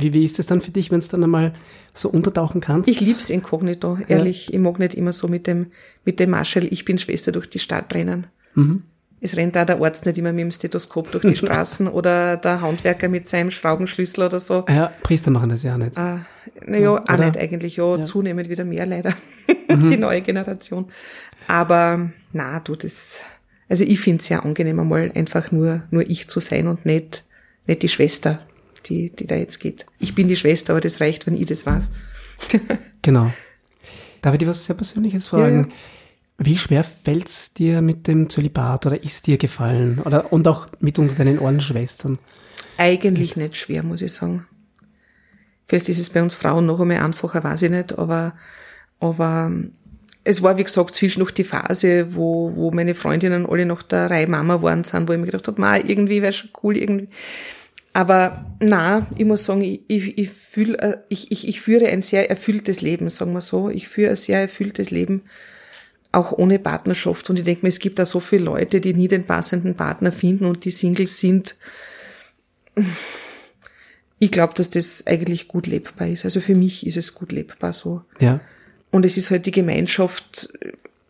Wie, wie ist es dann für dich, wenn es dann einmal so untertauchen kannst? Ich lieb's inkognito, ehrlich. Ja. Ich mag nicht immer so mit dem, mit dem Marschall, ich bin Schwester durch die Stadt rennen. Mhm. Es rennt da der Arzt nicht immer mit dem Stethoskop durch die Straßen oder der Handwerker mit seinem Schraubenschlüssel oder so. Ja, Priester machen das ja auch nicht. Ah, naja, ja, auch nicht eigentlich, ja, ja, zunehmend wieder mehr leider, mhm. die neue Generation. Aber na, du, das, also ich find's ja angenehm, einmal einfach nur, nur ich zu sein und nicht, nicht die Schwester die, die da jetzt geht. Ich bin die Schwester, aber das reicht, wenn ich das weiß. genau. Darf ich dir was sehr Persönliches fragen? Ja, ja. Wie schwer fällt's dir mit dem Zölibat oder ist dir gefallen? Oder, und auch mit unter deinen Ordensschwestern? Eigentlich nicht schwer, muss ich sagen. Vielleicht ist es bei uns Frauen noch einmal einfacher, weiß ich nicht, aber, aber es war, wie gesagt, zwischendurch die Phase, wo, wo meine Freundinnen alle noch der Reihe Mama waren sind, wo ich mir gedacht habe, irgendwie wäre schon cool, irgendwie. Aber na, ich muss sagen, ich, ich, ich, fühl, äh, ich, ich, ich führe ein sehr erfülltes Leben, sagen wir so. Ich führe ein sehr erfülltes Leben, auch ohne Partnerschaft. Und ich denke mir, es gibt da so viele Leute, die nie den passenden Partner finden und die Singles sind. Ich glaube, dass das eigentlich gut lebbar ist. Also für mich ist es gut lebbar so. Ja. Und es ist halt die Gemeinschaft,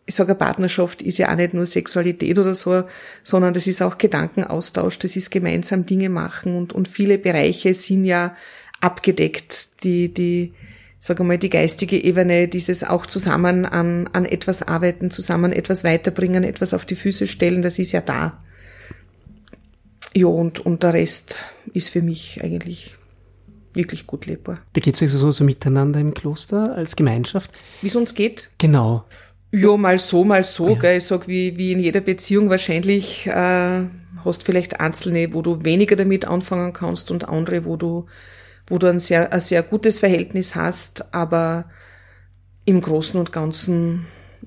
ich sage, Partnerschaft ist ja auch nicht nur Sexualität oder so, sondern das ist auch Gedankenaustausch, das ist gemeinsam Dinge machen und, und viele Bereiche sind ja abgedeckt, die, die, sage mal, die geistige Ebene, dieses auch zusammen an, an etwas arbeiten, zusammen etwas weiterbringen, etwas auf die Füße stellen, das ist ja da. Ja, und, und der Rest ist für mich eigentlich wirklich gut lebbar. Wie geht's euch so, so miteinander im Kloster als Gemeinschaft? Wie es uns geht? Genau. Ja, mal so, mal so. Ja. Gell. Ich sag, wie, wie in jeder Beziehung wahrscheinlich äh, hast vielleicht einzelne, wo du weniger damit anfangen kannst und andere, wo du, wo du ein sehr, ein sehr gutes Verhältnis hast, aber im Großen und Ganzen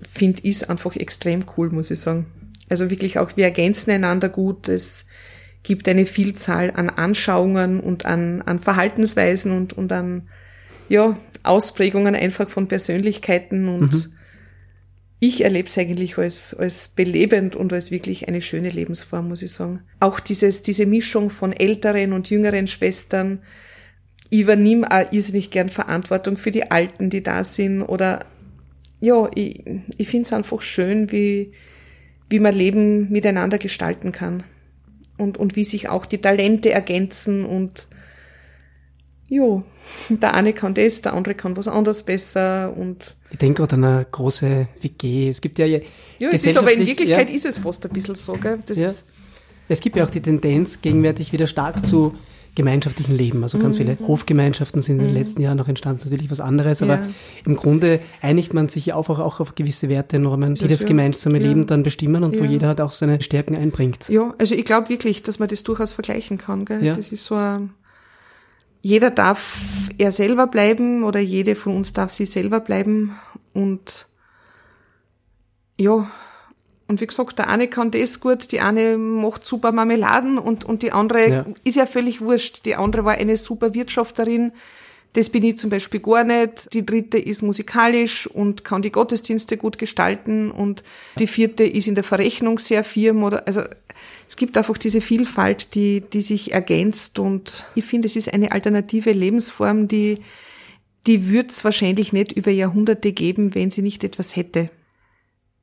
finde ich es einfach extrem cool, muss ich sagen. Also wirklich auch, wir ergänzen einander gut. Es gibt eine Vielzahl an Anschauungen und an, an Verhaltensweisen und, und an ja, Ausprägungen einfach von Persönlichkeiten und mhm. Ich erlebe es eigentlich als, als belebend und als wirklich eine schöne Lebensform, muss ich sagen. Auch dieses, diese Mischung von älteren und jüngeren Schwestern. Ich übernehme auch irrsinnig gern Verantwortung für die Alten, die da sind oder ja, ich, ich finde es einfach schön, wie, wie man Leben miteinander gestalten kann. Und, und wie sich auch die Talente ergänzen und jo, der eine kann das, der andere kann was anderes besser und. Ich denke gerade an eine große WG. Es gibt ja. Ja, es ist aber in Wirklichkeit ja, ist es fast ein bisschen so, gell? Das ja. Es gibt ja auch die Tendenz, gegenwärtig wieder stark zu gemeinschaftlichen Leben. Also ganz mhm. viele Hofgemeinschaften sind in den mhm. letzten Jahren noch entstanden, natürlich was anderes, aber ja. im Grunde einigt man sich auch, auch auf gewisse Werte, Normen, die das, das gemeinsame ja. Leben dann bestimmen und wo jeder halt auch seine Stärken einbringt. Ja, also ich glaube wirklich, dass man das durchaus vergleichen kann. Gell? Ja. Das ist so ein, jeder darf er selber bleiben oder jede von uns darf sie selber bleiben und ja, und wie gesagt, der eine kann das gut, die eine macht super Marmeladen und, und die andere ja. ist ja völlig wurscht. Die andere war eine super Wirtschafterin. Das bin ich zum Beispiel gar nicht. Die dritte ist musikalisch und kann die Gottesdienste gut gestalten und die vierte ist in der Verrechnung sehr firm oder, also, es gibt einfach diese Vielfalt, die, die sich ergänzt und ich finde, es ist eine alternative Lebensform, die, die wird es wahrscheinlich nicht über Jahrhunderte geben, wenn sie nicht etwas hätte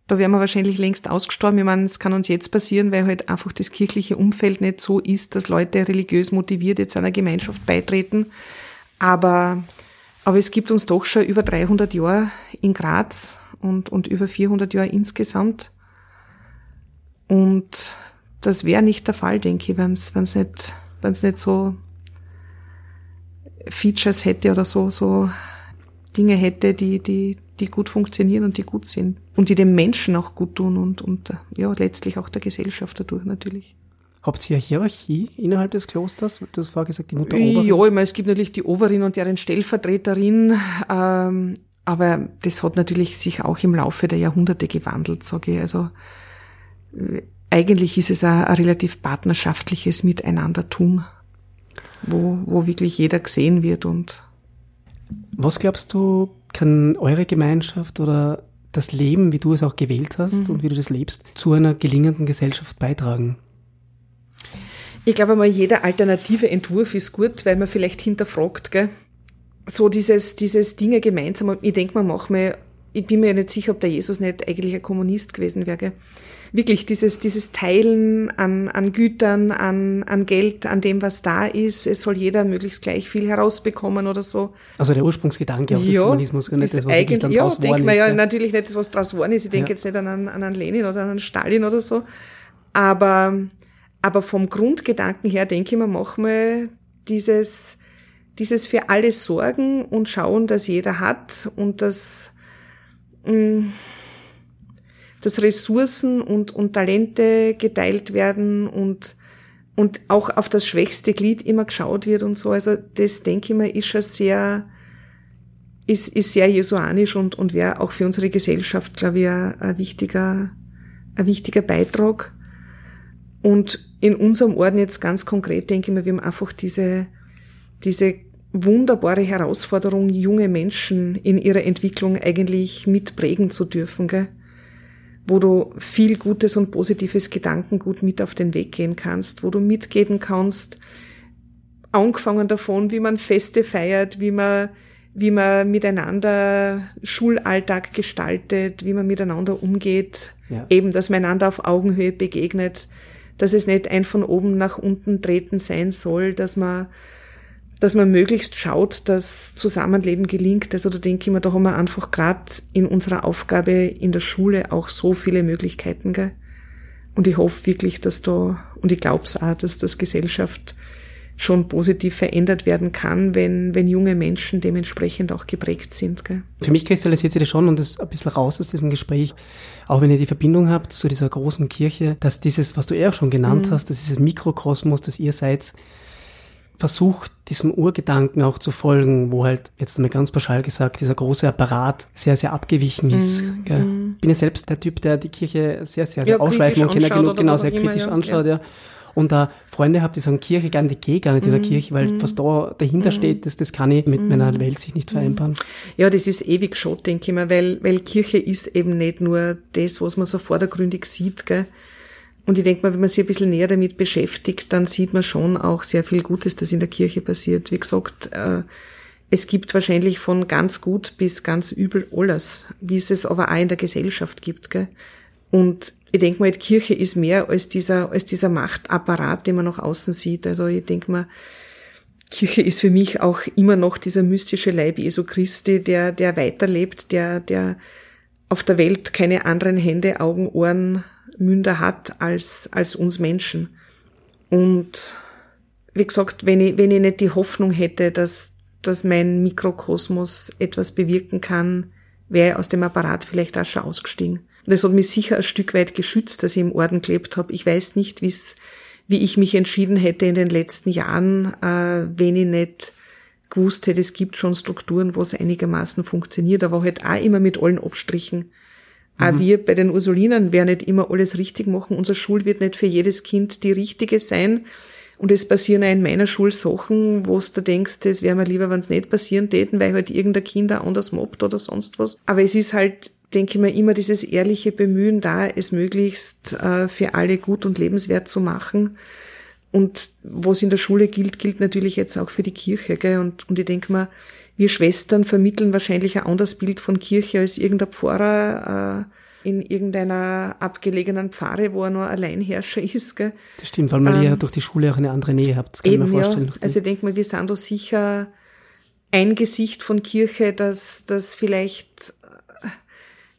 da wären wir wahrscheinlich längst ausgestorben. Ich meine, es kann uns jetzt passieren, weil halt einfach das kirchliche Umfeld nicht so ist, dass Leute religiös motiviert jetzt einer Gemeinschaft beitreten. Aber, aber es gibt uns doch schon über 300 Jahre in Graz und, und über 400 Jahre insgesamt. Und das wäre nicht der Fall, denke ich, wenn es nicht, wenn's nicht so Features hätte oder so, so Dinge hätte, die, die, die gut funktionieren und die gut sind und die dem Menschen auch gut tun und, und ja, letztlich auch der Gesellschaft dadurch natürlich. Habt ihr eine Hierarchie innerhalb des Klosters? Du hast vorher gesagt, die Mutter Oberin. Ja, ich meine, es gibt natürlich die Oberin und deren Stellvertreterin, ähm, aber das hat natürlich sich auch im Laufe der Jahrhunderte gewandelt, sage ich. Also äh, eigentlich ist es ein, ein relativ partnerschaftliches Miteinandertun, wo, wo wirklich jeder gesehen wird und was glaubst du, kann eure Gemeinschaft oder das Leben, wie du es auch gewählt hast mhm. und wie du das lebst, zu einer gelingenden Gesellschaft beitragen? Ich glaube mal, jeder alternative Entwurf ist gut, weil man vielleicht hinterfragt, gell? So dieses, dieses Dinge gemeinsam. Ich denke mal, manchmal, ich bin mir nicht sicher, ob der Jesus nicht eigentlich ein Kommunist gewesen wäre, gell? Wirklich dieses, dieses Teilen an, an Gütern, an, an Geld, an dem, was da ist. Es soll jeder möglichst gleich viel herausbekommen oder so. Also der Ursprungsgedanke auch ja, des Kommunismus, nicht das, was eigentlich dann ja, draus denkt man ja, ja natürlich nicht das, was draus geworden ist. Ich denke ja. jetzt nicht an an einen Lenin oder an einen Stalin oder so. Aber, aber vom Grundgedanken her denke ich mir manchmal dieses, dieses für alle sorgen und schauen, dass jeder hat und dass, mh, mm, dass Ressourcen und, und Talente geteilt werden und, und auch auf das schwächste Glied immer geschaut wird und so. Also das denke ich mir ist schon sehr, ist, ist sehr jesuanisch und, und wäre auch für unsere Gesellschaft, glaube ich, ein, ein wichtiger, ein wichtiger Beitrag. Und in unserem Orden jetzt ganz konkret denke ich mir, wir haben einfach diese, diese wunderbare Herausforderung, junge Menschen in ihrer Entwicklung eigentlich mitprägen zu dürfen. Gell? Wo du viel Gutes und positives Gedankengut mit auf den Weg gehen kannst, wo du mitgeben kannst, angefangen davon, wie man Feste feiert, wie man, wie man miteinander Schulalltag gestaltet, wie man miteinander umgeht, ja. eben, dass man einander auf Augenhöhe begegnet, dass es nicht ein von oben nach unten treten sein soll, dass man dass man möglichst schaut, dass Zusammenleben gelingt. Also da denke ich mir, da haben wir einfach gerade in unserer Aufgabe in der Schule auch so viele Möglichkeiten. Gell? Und ich hoffe wirklich, dass da, und ich glaube es auch, dass das Gesellschaft schon positiv verändert werden kann, wenn, wenn junge Menschen dementsprechend auch geprägt sind. Gell? Für mich kristallisiert sich das schon und das ein bisschen raus aus diesem Gespräch, auch wenn ihr die Verbindung habt zu dieser großen Kirche, dass dieses, was du eher schon genannt mhm. hast, dass dieses Mikrokosmos, das ihr seid, versucht, diesem Urgedanken auch zu folgen, wo halt, jetzt einmal ganz pauschal gesagt, dieser große Apparat sehr, sehr abgewichen ist. Mm, gell? Mm. Bin ja selbst der Typ, der die Kirche sehr, sehr, sehr ja, ausschweifen und Kinder genug, genau, sehr kritisch immer, anschaut, ja. ja. Und da Freunde habe, die sagen, Kirche gar nicht, ich gehe gar nicht mm, in der mhm, Kirche, weil mm, was da dahinter steht, das, das kann ich mit meiner mhm. Welt sich nicht vereinbaren. Ja, das ist ewig schon, denke ich mal, weil, weil Kirche ist eben nicht nur das, was man so vordergründig sieht, gell? Und ich denke mal, wenn man sich ein bisschen näher damit beschäftigt, dann sieht man schon auch sehr viel Gutes, das in der Kirche passiert. Wie gesagt, äh, es gibt wahrscheinlich von ganz gut bis ganz übel alles, wie es es aber auch in der Gesellschaft gibt. Gell? Und ich denke mal, die Kirche ist mehr als dieser, als dieser Machtapparat, den man nach außen sieht. Also ich denke mal, Kirche ist für mich auch immer noch dieser mystische Leib Jesu Christi, der, der weiterlebt, der, der auf der Welt keine anderen Hände, Augen, Ohren, Münder hat als, als uns Menschen. Und wie gesagt, wenn ich, wenn ich nicht die Hoffnung hätte, dass, dass mein Mikrokosmos etwas bewirken kann, wäre ich aus dem Apparat vielleicht auch schon ausgestiegen. Das hat mich sicher ein Stück weit geschützt, dass ich im Orden gelebt habe. Ich weiß nicht, wie's, wie ich mich entschieden hätte in den letzten Jahren, äh, wenn ich nicht gewusst hätte, es gibt schon Strukturen, wo es einigermaßen funktioniert, aber halt auch immer mit allen Abstrichen. Auch mhm. wir bei den Ursulinern werden nicht immer alles richtig machen. Unser Schul wird nicht für jedes Kind die richtige sein. Und es passieren auch in meiner Schule Sachen, wo du denkst, das wäre mir lieber, wenn es nicht passieren täten, weil halt irgendein Kind auch anders mobbt oder sonst was. Aber es ist halt, denke ich mir, immer dieses ehrliche Bemühen da, es möglichst äh, für alle gut und lebenswert zu machen. Und was in der Schule gilt, gilt natürlich jetzt auch für die Kirche. Gell? Und, und ich denke mir, wir Schwestern vermitteln wahrscheinlich ein anderes Bild von Kirche als irgendein Pfarrer äh, in irgendeiner abgelegenen Pfarre, wo er nur Alleinherrscher ist. Gell? Das stimmt, weil man ähm, ja durch die Schule auch eine andere Nähe habt. Das kann eben, ich mir vorstellen. Ja. Also ich denke mal, wir sind da sicher ein Gesicht von Kirche, das, das vielleicht äh,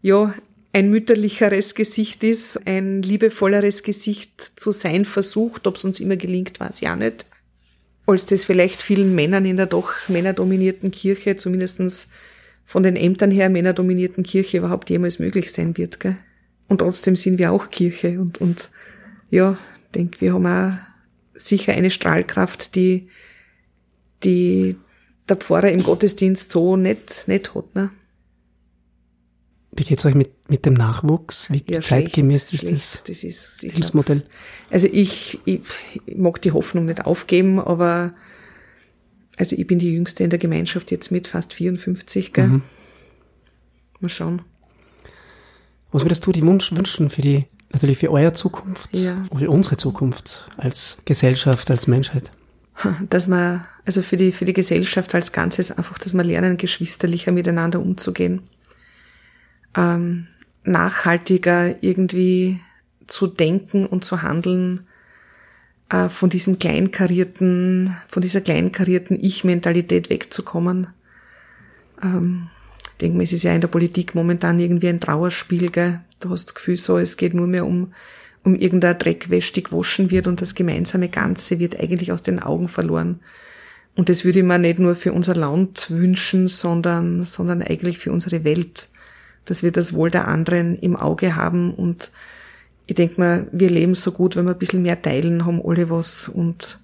ja ein mütterlicheres Gesicht ist, ein liebevolleres Gesicht zu sein versucht. Ob es uns immer gelingt, weiß ich auch nicht als das vielleicht vielen Männern in der doch männerdominierten Kirche, zumindestens von den Ämtern her männerdominierten Kirche überhaupt jemals möglich sein wird. Gell? Und trotzdem sind wir auch Kirche und, und ja, denke, wir haben auch sicher eine Strahlkraft, die, die der Pfarrer im Gottesdienst so nicht, nicht hat. Ne? Wie geht's euch mit, mit dem Nachwuchs? Wie ja, zeitgemäß schlecht, ist das, das ist Lebensmodell? Also ich, ich, ich mag die Hoffnung nicht aufgeben, aber also ich bin die Jüngste in der Gemeinschaft jetzt mit fast 54, gell? Mhm. Mal schauen. Was würdest du die Wunsch wünschen für die, natürlich für eure Zukunft, ja. für unsere Zukunft als Gesellschaft, als Menschheit? Dass man, also für die, für die Gesellschaft als Ganzes einfach, dass wir lernen, geschwisterlicher miteinander umzugehen ähm, nachhaltiger irgendwie zu denken und zu handeln, äh, von diesem kleinkarierten, von dieser kleinkarierten Ich-Mentalität wegzukommen. Ähm, ich denke mir, es ist ja in der Politik momentan irgendwie ein Trauerspiel, gell? Du hast das Gefühl so, es geht nur mehr um, um irgendein Dreckwäsch, die gewaschen wird und das gemeinsame Ganze wird eigentlich aus den Augen verloren. Und das würde ich mir nicht nur für unser Land wünschen, sondern, sondern eigentlich für unsere Welt dass wir das Wohl der anderen im Auge haben. Und ich denke mal, wir leben so gut, wenn wir ein bisschen mehr teilen, haben alle was. Und,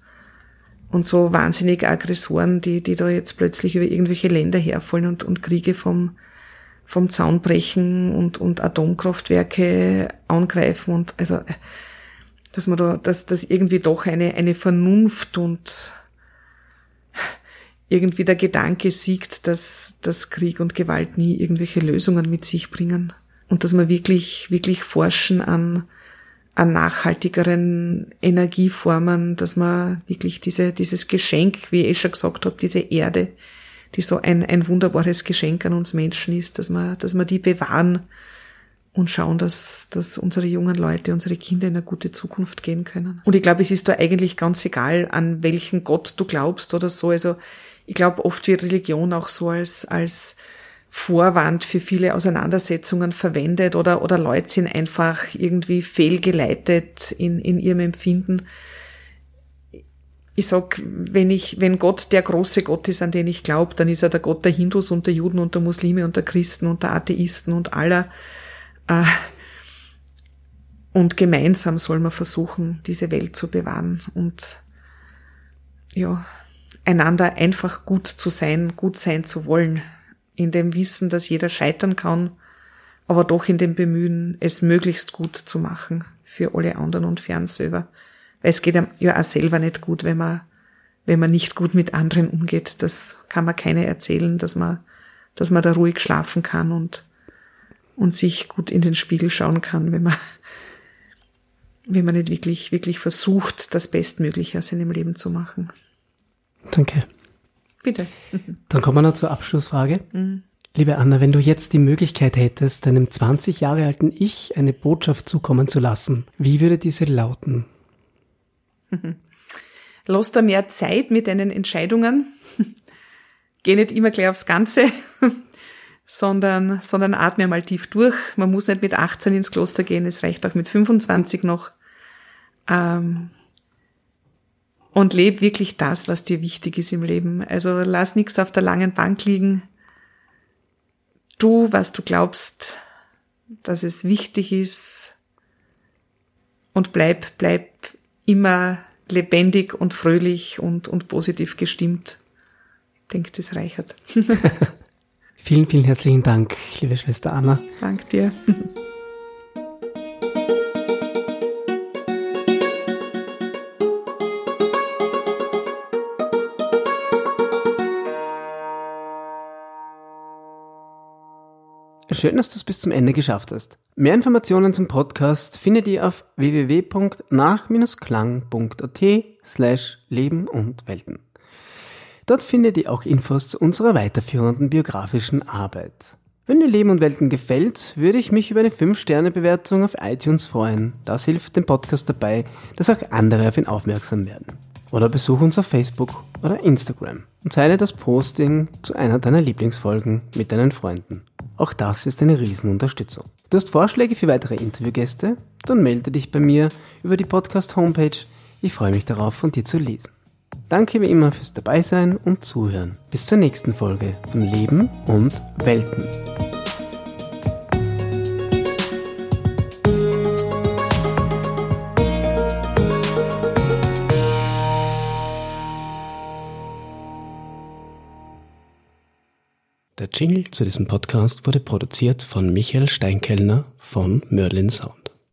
und so wahnsinnige Aggressoren, die, die da jetzt plötzlich über irgendwelche Länder herfallen und, und Kriege vom, vom Zaun brechen und, und Atomkraftwerke angreifen. Und also, dass man da, dass, dass irgendwie doch eine, eine Vernunft und irgendwie der Gedanke siegt, dass, dass Krieg und Gewalt nie irgendwelche Lösungen mit sich bringen und dass wir wirklich, wirklich forschen an, an nachhaltigeren Energieformen, dass man wirklich diese, dieses Geschenk, wie ich schon gesagt habe, diese Erde, die so ein, ein wunderbares Geschenk an uns Menschen ist, dass man, dass man die bewahren und schauen, dass, dass unsere jungen Leute, unsere Kinder in eine gute Zukunft gehen können. Und ich glaube, es ist da eigentlich ganz egal, an welchen Gott du glaubst oder so. Also ich glaube, oft wird Religion auch so als, als Vorwand für viele Auseinandersetzungen verwendet oder, oder Leute sind einfach irgendwie fehlgeleitet in, in ihrem Empfinden. ich sag, wenn ich, wenn Gott der große Gott ist, an den ich glaube, dann ist er der Gott der Hindus und der Juden und der Muslime und der Christen und der Atheisten und aller. Äh, und gemeinsam soll man versuchen, diese Welt zu bewahren und ja, einander einfach gut zu sein, gut sein zu wollen, in dem Wissen, dass jeder scheitern kann, aber doch in dem Bemühen, es möglichst gut zu machen für alle anderen und für uns selber. Weil es geht ja auch selber nicht gut, wenn man, wenn man nicht gut mit anderen umgeht. Das kann man keiner erzählen, dass man, dass man da ruhig schlafen kann und, und sich gut in den Spiegel schauen kann, wenn man, wenn man nicht wirklich, wirklich versucht, das Bestmögliche aus seinem Leben zu machen. Danke. Bitte. Dann kommen wir noch zur Abschlussfrage. Mhm. Liebe Anna, wenn du jetzt die Möglichkeit hättest, deinem 20 Jahre alten Ich eine Botschaft zukommen zu lassen, wie würde diese lauten? Lass da mehr Zeit mit deinen Entscheidungen. Geh nicht immer gleich aufs Ganze, sondern, sondern atme mal tief durch. Man muss nicht mit 18 ins Kloster gehen, es reicht auch mit 25 noch. Ähm, und leb wirklich das, was dir wichtig ist im Leben. Also lass nichts auf der langen Bank liegen. Tu, was du glaubst, dass es wichtig ist. Und bleib, bleib immer lebendig und fröhlich und, und positiv gestimmt. Ich denke, das reichert. vielen, vielen herzlichen Dank, liebe Schwester Anna. Dank dir. Schön, dass du es bis zum Ende geschafft hast. Mehr Informationen zum Podcast findet ihr auf www.nach-klang.at slash Leben und Welten. Dort findet ihr auch Infos zu unserer weiterführenden biografischen Arbeit. Wenn dir Leben und Welten gefällt, würde ich mich über eine 5-Sterne-Bewertung auf iTunes freuen. Das hilft dem Podcast dabei, dass auch andere auf ihn aufmerksam werden. Oder besuch uns auf Facebook oder Instagram und teile das Posting zu einer deiner Lieblingsfolgen mit deinen Freunden. Auch das ist eine Riesenunterstützung. Du hast Vorschläge für weitere Interviewgäste? Dann melde dich bei mir über die Podcast-Homepage. Ich freue mich darauf, von dir zu lesen. Danke wie immer fürs Dabeisein und Zuhören. Bis zur nächsten Folge von Leben und Welten. Der Jingle zu diesem Podcast wurde produziert von Michael Steinkellner von Merlin Sound.